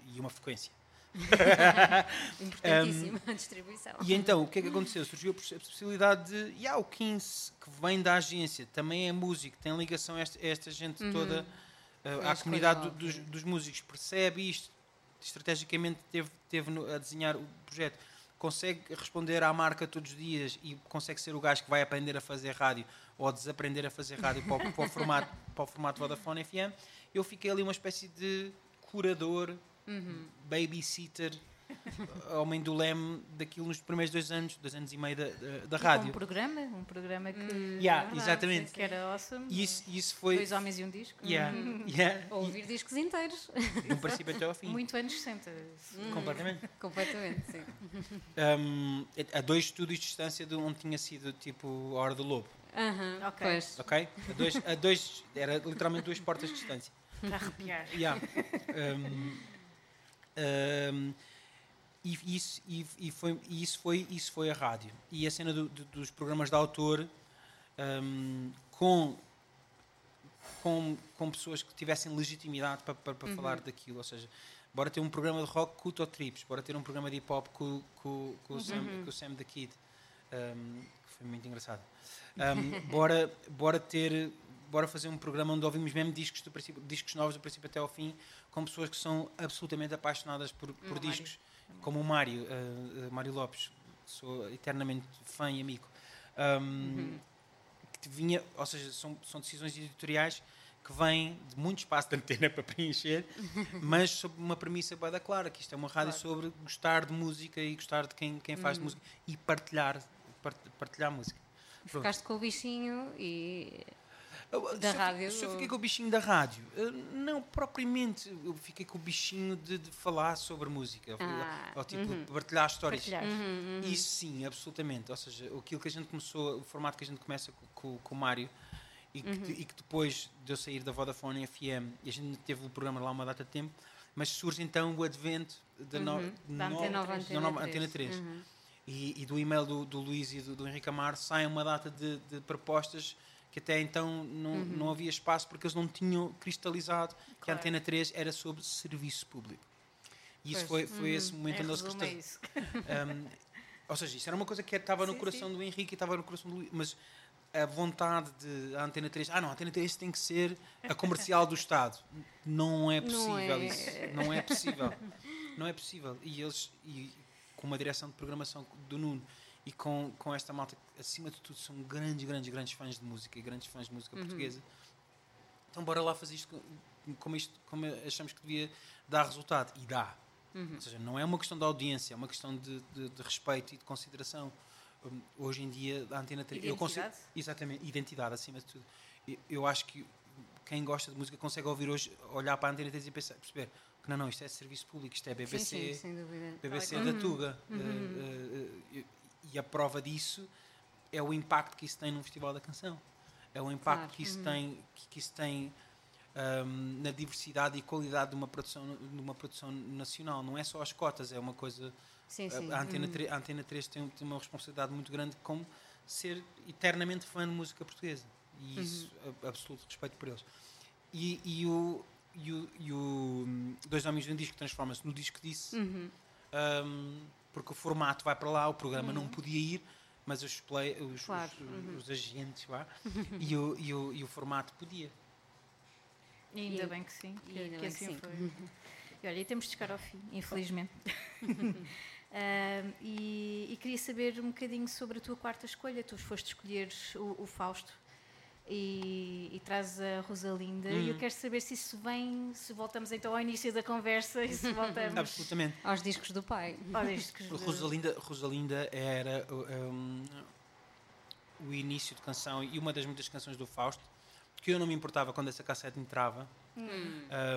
Speaker 3: E uma frequência.
Speaker 2: Importantíssima a distribuição.
Speaker 3: E então, o que é que aconteceu? Surgiu a poss- a possibilidade de. E há o 15, que vem da agência, também é músico, tem ligação a esta, a esta gente toda,
Speaker 2: As
Speaker 3: comunidade
Speaker 2: coisas
Speaker 3: do- dos, dos músicos, percebe isto, estrategicamente teve, teve a desenhar o projeto, consegue responder à marca todos os dias e consegue ser o gajo que vai aprender a fazer rádio ou desaprender a fazer rádio para o, para o formato, para o formato Vodafone FM. Eu fiquei ali uma espécie de curador, babysitter, homem do leme daquilo nos primeiros dois anos, dois anos e meio da, da, da
Speaker 4: Um
Speaker 3: rádio.
Speaker 4: programa, um programa que,
Speaker 3: Yeah, exatamente.
Speaker 4: que era awesome.
Speaker 3: E isso, isso foi.
Speaker 4: Dois homens e um disco.
Speaker 3: Yeah, yeah,
Speaker 2: Ou ouvir discos inteiros.
Speaker 3: e, um princípio até ao fim.
Speaker 4: Muito anos 60.
Speaker 3: Completamente.
Speaker 2: Completamente, sim.
Speaker 3: Um, a dois estúdios de distância de onde tinha sido tipo a Hora do Lobo.
Speaker 2: Aham,
Speaker 4: Ok.
Speaker 2: Pois.
Speaker 3: Ok? A dois, a dois, era literalmente duas portas de distância.
Speaker 4: Para arrepiar.
Speaker 3: Yeah. Um, um, e, isso, e, e foi, e isso, foi, isso foi a rádio. E a cena do- do- dos programas de autor um, com, com, com pessoas que tivessem legitimidade para, para, para falar daquilo. Ou seja, bora ter um programa de rock com o Trips, bora ter um programa de hip hop com, com, com, o, Sam, com o Sam the Kid, um, que foi muito engraçado. Um, bora, bora ter. Bora fazer um programa onde ouvimos mesmo discos, do princípio, discos novos do princípio até ao fim, com pessoas que são absolutamente apaixonadas por, por discos, como o Mário, uh, Mário Lopes, sou eternamente fã e amigo. Um, que vinha, ou seja, são, são decisões editoriais que vêm de muito espaço de antena para preencher, mas sob uma premissa bem da clara, que isto é uma rádio sobre gostar de música e gostar de quem, quem faz de música e partilhar, part- partilhar música. Pronto.
Speaker 2: Ficaste com o bichinho e.
Speaker 3: Eu-
Speaker 2: Da
Speaker 3: se eu
Speaker 2: rádio,
Speaker 3: fiquei- Se eu fiquei com o bichinho da rádio, não propriamente. Eu fiquei com o bichinho de, de falar sobre música,
Speaker 2: Ah,
Speaker 3: ou tipo partilhar histórias.
Speaker 4: Partilhar.
Speaker 3: Isso sim, absolutamente. Ou seja, aquilo que a gente começou, o formato que a gente começa com, com- o Mário e que, e que depois de eu sair da Vodafone FM, e a gente teve o programa lá uma data de tempo, mas surge então o advento da, no,
Speaker 4: Da
Speaker 3: no-
Speaker 4: Antena
Speaker 2: Nova
Speaker 3: da
Speaker 2: Antena
Speaker 3: nova
Speaker 2: 3.
Speaker 3: Antena 3. E, e do e-mail do, do Luís e do, do Henrique Amaro sai uma data de, de propostas que até então não, não havia espaço porque eles não tinham cristalizado que a
Speaker 4: Claro.
Speaker 3: Antena 3 era sobre serviço público. E isso
Speaker 2: Pois.
Speaker 3: foi, foi esse momento
Speaker 4: Em
Speaker 3: onde eles
Speaker 4: é
Speaker 3: cristalizaram. Um, ou seja, isso era uma coisa que estava no
Speaker 4: Sim,
Speaker 3: coração do Henrique e estava no coração do Luís, mas a vontade de a Antena 3, ah não, a Antena 3 tem que ser a comercial do Estado. Não é
Speaker 2: Não
Speaker 3: possível
Speaker 2: é.
Speaker 3: isso. Não é possível. Não é possível. E eles, e com uma direção de programação do Nuno e com, com esta malta acima de tudo, são grandes, grandes, grandes fãs de música e grandes fãs de música portuguesa. Então, bora lá fazer isto co- como, isto como achamos que devia dar resultado. E dá. Ou seja, não é uma questão de audiência, é uma questão de, de- de respeito e de consideração. Hum, Hoje em dia, a Antena 3. eu consigo-
Speaker 4: Identidade?
Speaker 3: exatamente, identidade acima de tudo. Eu, eu acho que quem gosta de música consegue ouvir hoje, olhar para a Antena 3 e pensar, perceber que não, não, isto é serviço público, isto é BBC.
Speaker 2: Sim, sim.
Speaker 3: BBC
Speaker 4: Tal
Speaker 3: da. Tuga. Eh, eh, eh, e a prova disso é o impacto que isso tem num festival da canção. É o impacto
Speaker 2: Claro.
Speaker 3: que isso tem, que, que isso tem ahm, na diversidade e qualidade de uma, produção, de uma produção nacional. Não é só as cotas, é uma coisa.
Speaker 2: Sim,
Speaker 3: a-
Speaker 2: sim.
Speaker 3: A, Antena
Speaker 2: Uhum.
Speaker 3: 3, a Antena 3 tem, tem uma responsabilidade muito grande como ser eternamente fã de música portuguesa. E isso, a- absoluto respeito por eles. E, e o. E o, e o hum, Dois Homens de um Disco transforma-se no disco disse
Speaker 2: Uhum.
Speaker 3: um, porque o formato vai para lá, o programa não podia ir, mas os, play, os,
Speaker 2: Claro,
Speaker 3: os-
Speaker 2: uhum.
Speaker 3: os agentes vá, e, o, e, o, e o formato podia.
Speaker 4: E ainda
Speaker 2: E-
Speaker 4: bem que sim,
Speaker 2: e
Speaker 4: que,
Speaker 2: ainda
Speaker 4: que
Speaker 2: bem que
Speaker 4: assim
Speaker 2: sim.
Speaker 4: foi. E olha, e temos de chegar ao fim, infelizmente. Ahm, e, e queria saber um bocadinho sobre a tua quarta escolha. Tu foste escolher o, o Fausto e, e traz a Rosalinda. E eu
Speaker 3: Uhum.
Speaker 4: quero saber se isso vem, se voltamos então ao início da conversa e se voltamos.
Speaker 3: Absolutamente.
Speaker 2: Aos discos do pai.
Speaker 4: Isto que-
Speaker 3: Rosalinda, Rosalinda era um, o início de canção e uma das muitas canções do Fausto, que eu não me importava quando essa cassete entrava,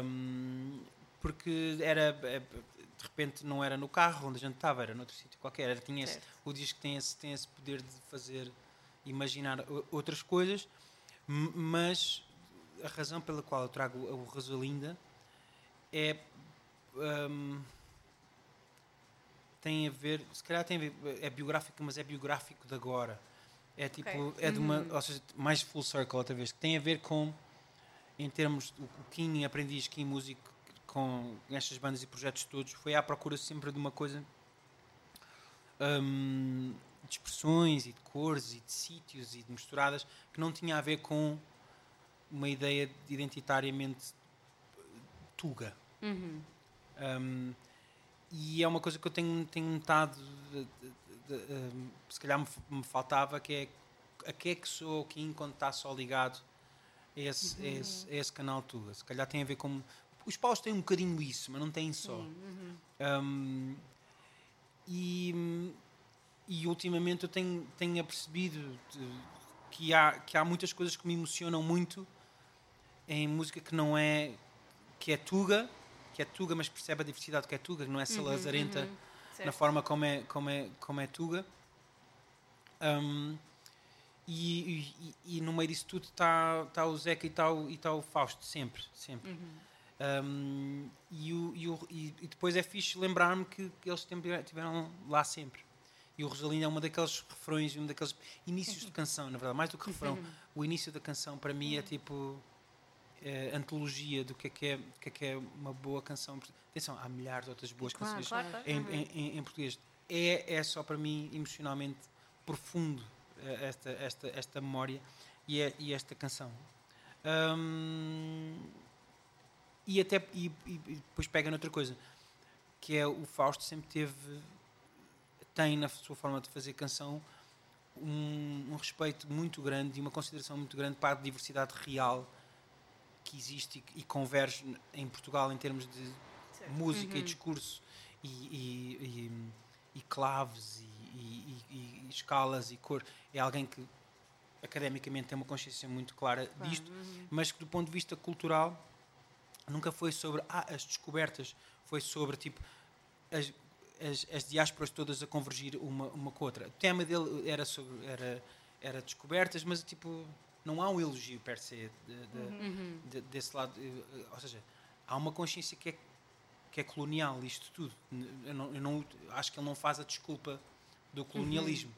Speaker 3: um, porque era eh, de repente não era no carro onde a gente estava, era noutro sítio qualquer. Era, tinha esse, o disco tem esse, tem esse poder de fazer imaginar outras coisas, mas a razão pela qual eu trago o Rosalinda é. um, tem a ver, se calhar tem a ver, é biográfico, mas é biográfico de agora. É tipo,
Speaker 4: Ok.
Speaker 3: é de uma, ou seja, mais full circle outra vez, que tem a ver com, em termos, o, Kim, aprendiz Kim músico, com estas bandas e projetos todos, foi à procura sempre de uma coisa hum, de expressões e de cores e de sítios e de misturadas que não tinha a ver com uma ideia de identitariamente tuga.
Speaker 2: Uhum.
Speaker 3: Um, e é uma coisa que eu tenho, tenho notado, de- de- de- um, se calhar me, me faltava, que é a que é que sou o Kim quando está só ligado a esse, a esse, a esse canal Tuga. Se calhar tem a ver com. Os paus têm um bocadinho isso, mas não têm só.
Speaker 2: uhum.
Speaker 3: Um, e, e ultimamente eu tenho, tenho apercebido que, há, que há muitas coisas que me emocionam muito em música que não é que é tuga, que é tuga, mas percebe a diversidade que é tuga, que não é salazarenta
Speaker 4: Certo.
Speaker 3: na forma como é, como é, como é tuga. Um, e, e- e- no meio disso tudo está tá o Zeca e está o, e tá o Fausto, sempre, sempre. Um, e, o- e o- e- depois é fixe lembrar-me que, que eles estiveram lá sempre. E o Rosalinda é uma daqueles refrões, um daqueles inícios de canção, na verdade, mais do que refrão. O início da canção para mim é tipo é, antologia do que é que é, que é que é uma boa canção. Atenção, há milhares de outras boas
Speaker 2: Claro,
Speaker 3: canções
Speaker 4: Claro, claro.
Speaker 3: em, em- em- em português. É, é só para mim emocionalmente profundo eh, esta, esta, esta memória e, é- e esta canção. Hum, e até e- e depois pega noutra coisa que é o Fausto sempre teve tem na sua forma de fazer canção um, um respeito muito grande e uma consideração muito grande para a diversidade real que existe e, e converge em Portugal em termos de
Speaker 4: Certo.
Speaker 3: música e discurso e, e- e- claves e, escalas e cor. É alguém que academicamente tem uma consciência muito clara disto, mas que do ponto de vista cultural nunca foi sobre ah, as descobertas, foi sobre tipo as, as, as diásporas todas a convergir uma, uma com a outra. O tema dele era sobre era, era descobertas, mas tipo não há um elogio per se de- de- de- desse lado, eh, ou seja, há uma consciência que é que é colonial isto tudo. Eu não, eu não- acho que ele não faz a desculpa do colonialismo.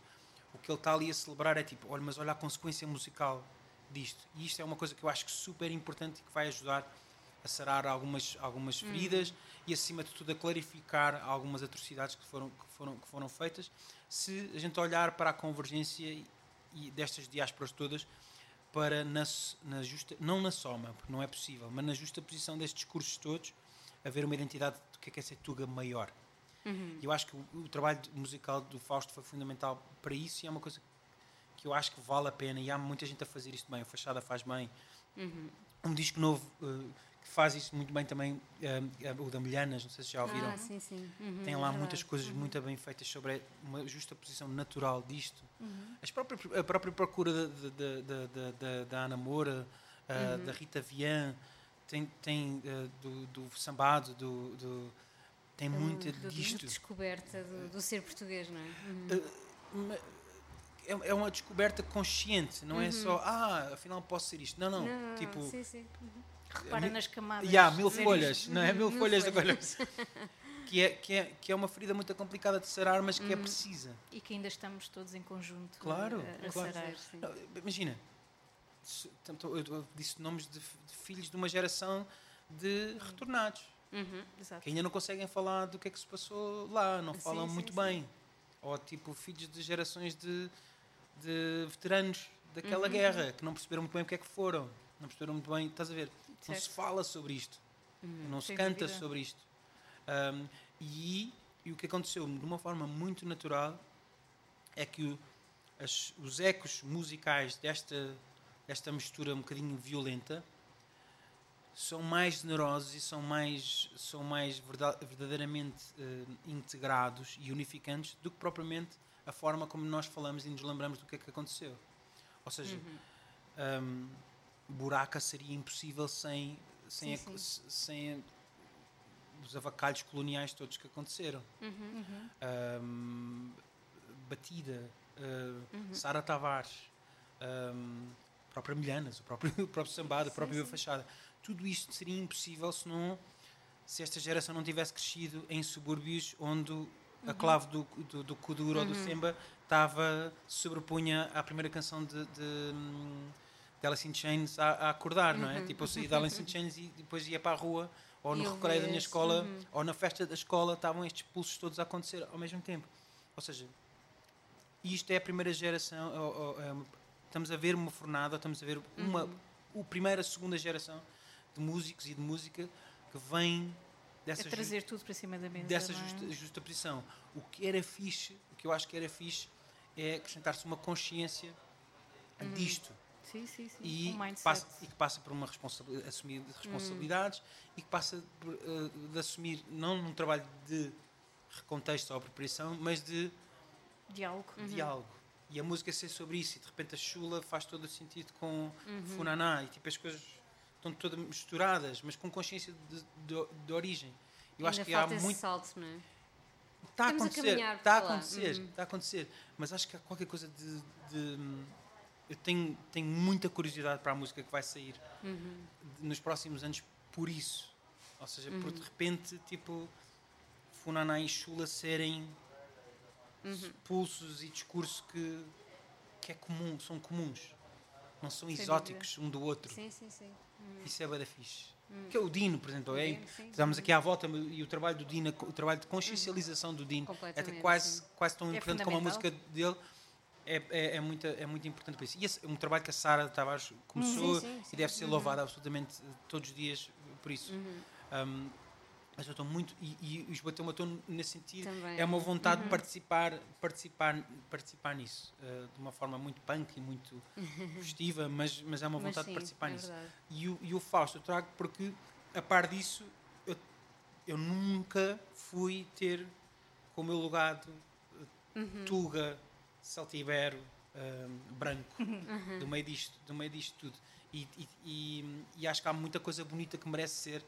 Speaker 3: O que ele está ali a celebrar é tipo, olha, mas olha a consequência musical disto. E isto é uma coisa que eu acho que super importante e que vai ajudar a sarar algumas, algumas feridas e acima de tudo a clarificar algumas atrocidades que foram, que foram, que foram feitas se a gente olhar para a convergência e, destas diásporas todas para na, na justa, não na soma, porque não é possível, mas na justa posição destes discursos todos, haver uma identidade do que é, que é ser Tuga maior. E eu acho que o, o trabalho musical do Fausto foi fundamental para isso e é uma coisa que eu acho que vale a pena e há muita gente a fazer isto bem. O Fachada faz bem. Um disco novo eh, que faz isso muito bem também, eh, é o da Milhanas, não sei se já ouviram.
Speaker 2: Ah, sim, sim. Uhum,
Speaker 3: Tem
Speaker 2: é
Speaker 3: lá
Speaker 2: verdade.
Speaker 3: muitas coisas muito bem feitas sobre uma justa posição natural disto.
Speaker 2: Uhum.
Speaker 3: As próprias, a própria procura da, Ana Moura, ah,
Speaker 2: Uhum.
Speaker 3: da Rita Vian, tem, tem ah, do, do Sambado, do, do- tem
Speaker 2: Do-
Speaker 3: muito
Speaker 2: do-
Speaker 3: disto.
Speaker 2: De descoberta do, do ser português, não é? Uhum.
Speaker 3: É, é uma descoberta consciente, não é só, ah, afinal posso ser isto. Não, não.
Speaker 2: Não, não,
Speaker 3: tipo,
Speaker 2: sim, sim. Uhum.
Speaker 4: Repara nas camadas.
Speaker 3: e há mil folhas,
Speaker 4: isto.
Speaker 3: não é? Mil,
Speaker 2: Mil
Speaker 3: folhas de
Speaker 2: folhas.
Speaker 3: folhas. que, é, que, é, que é uma ferida muito complicada de sarar, mas que é precisa.
Speaker 4: E que ainda estamos todos em conjunto
Speaker 3: Claro,
Speaker 4: a, a
Speaker 3: claro.
Speaker 4: sarar.
Speaker 2: Sim.
Speaker 3: Não, Imagina, eu disse nomes de, de filhos de uma geração de retornados,
Speaker 2: Uhum.
Speaker 3: Que ainda não conseguem falar do que é que se passou lá, não
Speaker 2: Sim,
Speaker 3: falam
Speaker 2: sim,
Speaker 3: muito
Speaker 2: sim.
Speaker 3: bem. Ou tipo filhos de gerações de, de veteranos
Speaker 2: Uhum,
Speaker 3: daquela guerra, que não perceberam muito bem o que é que foram, não perceberam muito bem, estás a ver? Não se fala sobre isto, não se canta
Speaker 4: dúvida.
Speaker 3: sobre isto. Um, e, e o que aconteceu de uma forma muito natural é que o- as- os ecos musicais desta, desta mistura um bocadinho violenta são mais generosos e são mais, são mais verda- verdadeiramente eh, integrados e unificantes do que propriamente a forma como nós falamos e nos lembramos do que é que aconteceu. Ou seja, um, buraca seria impossível sem, sem,
Speaker 2: Sim,
Speaker 3: a- sem os avacalhos coloniais todos que aconteceram.
Speaker 2: Uhum.
Speaker 3: Um, Batida, uh, Sara Tavares, um, própria Milhanas, o próprio, o próprio Sambado, a própria Viva Fachada. Tudo isto seria impossível se, não, se esta geração não tivesse crescido em subúrbios onde a clave do, do, do Kuduro ou do Semba estava, se sobrepunha à primeira canção de, de, de Alice in Chains a, a acordar, não é? Tipo, eu saía de Alice in Chains e depois ia para a rua ou no recreio da minha escola
Speaker 2: uhum.
Speaker 3: ou na festa da escola estavam estes pulsos todos a acontecer ao mesmo tempo. Ou seja, isto é a primeira geração. ou- ou, é estamos a ver uma fornada, estamos a ver uma
Speaker 2: Uhum.
Speaker 3: o primeira, segunda geração de músicos e de música que vem dessa, ju-
Speaker 4: trazer tudo para cima da mesa.
Speaker 3: dessa
Speaker 4: é?
Speaker 3: justa, justa posição. O que era fixe, o que eu acho que era fixe, é acrescentar-se uma consciência disto
Speaker 4: Sim, sim, sim.
Speaker 3: e,
Speaker 4: um mindset.
Speaker 3: passa, e que passa por uma responsabilidade, assumir responsabilidades e que passa por, eh, de assumir não num trabalho de recontexto ou apropriação, mas de
Speaker 4: Diálogo.
Speaker 3: diálogo. E a música ser sobre isso, e de repente a chula faz todo o sentido com Funaná, e tipo as coisas estão todas misturadas, mas com consciência de, de, de origem. Eu acho
Speaker 2: Ainda
Speaker 3: que há muito.
Speaker 2: salto, não é?
Speaker 3: Está a acontecer, está a acontecer,
Speaker 2: Uhum.
Speaker 3: está a acontecer. Mas acho que há qualquer coisa de. de- eu tenho, tenho muita curiosidade para a música que vai sair
Speaker 2: Uhum.
Speaker 3: nos próximos anos por isso. Ou seja, por
Speaker 2: Uhum.
Speaker 3: de repente, tipo, Funaná e Chula serem
Speaker 2: Uhum.
Speaker 3: pulsos e discurso que, que é comum, são comuns. Não são
Speaker 4: Sem
Speaker 3: exóticos um do outro.
Speaker 2: Sim, sim, sim.
Speaker 3: Isso é bada fixe. Que é o Dino, por exemplo. É, estamos aqui à volta e o trabalho do Dino, o trabalho de consciencialização do Dino, é até quase,
Speaker 2: sim.
Speaker 3: quase tão
Speaker 4: É
Speaker 3: importante como a música dele. É, é, é, muito, é muito importante para isso. E esse é um trabalho que a Sara Tavares começou
Speaker 2: Sim, sim, sim.
Speaker 3: e deve ser louvada absolutamente eh, todos os dias por isso.
Speaker 2: Uhum.
Speaker 3: Um, mas eu estou muito. E, e os bateu tom nesse sentido.
Speaker 2: Também.
Speaker 3: É uma vontade
Speaker 2: Uhum.
Speaker 3: de participar, participar, participar nisso. eh, de uma forma muito punk e muito festiva, mas, mas é uma vontade
Speaker 2: sim,
Speaker 3: de participar
Speaker 2: é
Speaker 3: nisso. E o, e o Fausto eu trago porque, a par disso, eu, eu nunca fui ter como meu legado eh,
Speaker 2: Uhum.
Speaker 3: Tuga, Saltibero, eh, branco,
Speaker 2: Uhum.
Speaker 3: do, meio disto, do meio disto tudo. E, e, e, e acho que há muita coisa bonita que merece ser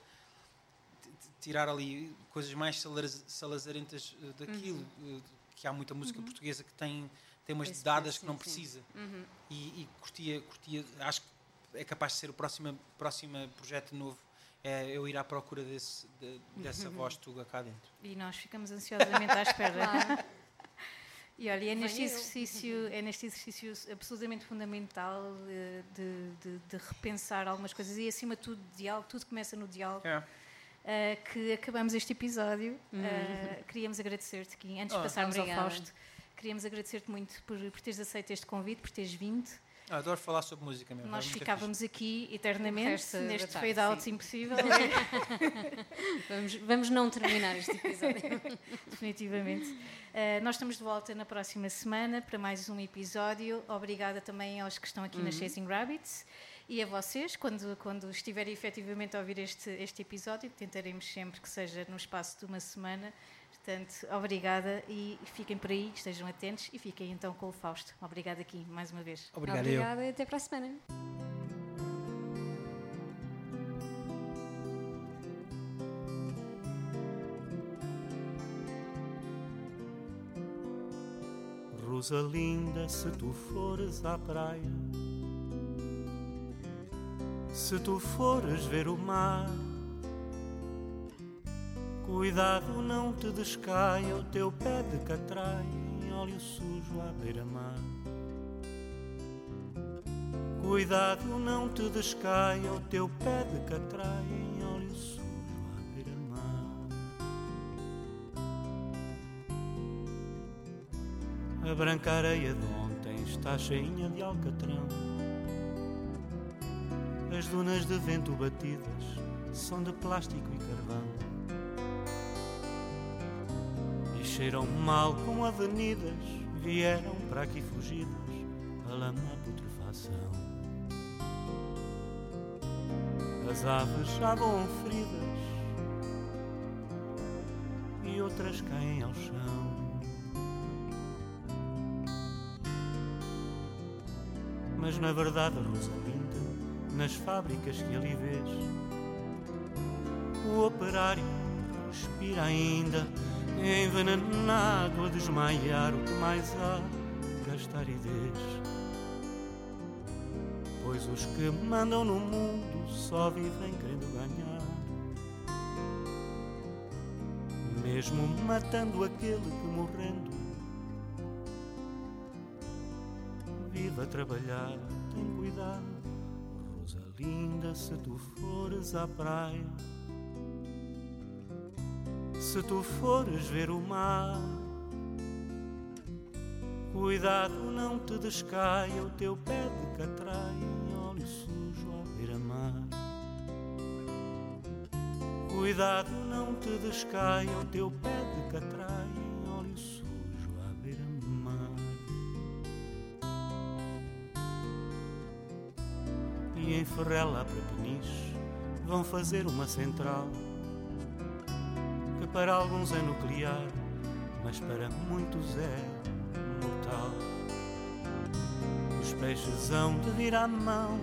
Speaker 3: tirar ali coisas mais salaz- salazarentas eh, daquilo,
Speaker 2: Uhum.
Speaker 3: eh, que há muita música portuguesa que tem, tem umas
Speaker 2: Esse
Speaker 3: dadas que não precisa
Speaker 2: Uhum.
Speaker 3: e, e curtia, curtia, acho que é capaz de ser o próximo, próximo projeto novo, é eu ir à procura desse, de- dessa
Speaker 2: Uhum.
Speaker 3: voz tuga cá dentro.
Speaker 4: E nós ficamos ansiosamente à espera.
Speaker 2: Claro.
Speaker 4: E olha, é neste exercício, é neste exercício absolutamente fundamental eh, de, de- de repensar algumas coisas e acima de tudo diálogo, tudo começa no diálogo.
Speaker 3: É.
Speaker 4: eh, que acabamos este episódio. Eh, queríamos agradecer-te, Kim, antes de
Speaker 3: Oh,
Speaker 4: passarmos
Speaker 2: obrigada.
Speaker 4: ao Fausto, queríamos agradecer-te muito por, por teres aceito este convite, por teres vindo.
Speaker 3: Ah, adoro falar sobre música mesmo.
Speaker 4: Nós
Speaker 3: é
Speaker 4: ficávamos aqui
Speaker 2: O
Speaker 4: eternamente neste fade-out impossível,
Speaker 2: Vamos, vamos não terminar este episódio.
Speaker 4: definitivamente. Uh, nós estamos de volta na próxima semana para mais um episódio. Obrigada também aos que estão aqui na Chasing Rabbits e a vocês, quando, quando estiverem efetivamente a ouvir este, este episódio, tentaremos sempre que seja no espaço de uma semana. Portanto, obrigada e fiquem por aí, estejam atentos e fiquem então com o Fausto. Obrigada aqui mais uma vez.
Speaker 3: Obrigado, eu.
Speaker 2: Obrigada e até para a semana.
Speaker 6: Rosalinda, se tu fores à praia, se tu fores ver o mar, cuidado não te descaia o teu pé de catrai em óleo sujo à beira-mar. Cuidado não te descaia o teu pé de catrai em óleo sujo à beira-mar. A branca areia de ontem está cheinha de alcatrão. As dunas de vento batidas são de plástico e carvão. Cheiram mal com avenidas, vieram para aqui fugidas, a lama a putrefação. As aves já vão feridas e outras caem ao chão. Mas na verdade, Rosalinda, nas fábricas que ali vês, o operário respira ainda, envenenado a desmaiar o que mais há, gastar ideias. Pois os que mandam no mundo só vivem querendo ganhar. Mesmo matando aquele que morrendo vive a trabalhar, tem cuidado, Rosalinda, se tu fores à praia, se tu fores ver o mar, cuidado, não te descaia o teu pé de catrai em óleo sujo à beira-mar. Cuidado, não te descaia o teu pé de catrai em óleo sujo à beira-mar. e em Ferrela para Peniche vão fazer uma central para alguns é nuclear, mas para muitos é mortal. Os peixes hão de vir à mão,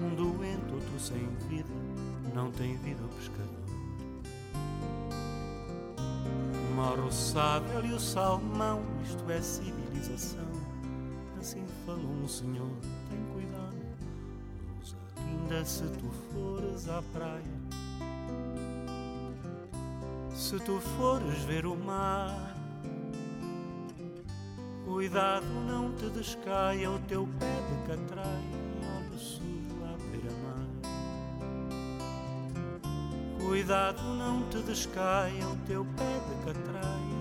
Speaker 6: um doente, outro sem vida, não tem vida o pescador. Morre o sábio e o salmão, isto é civilização. Assim falou um senhor, tem cuidado. Rosalinda, se tu fores à praia, se tu fores ver o mar, cuidado não te descaia o teu pé de catrai em óleo sujo à beira-mar. Cuidado não te descaia o teu pé de catrai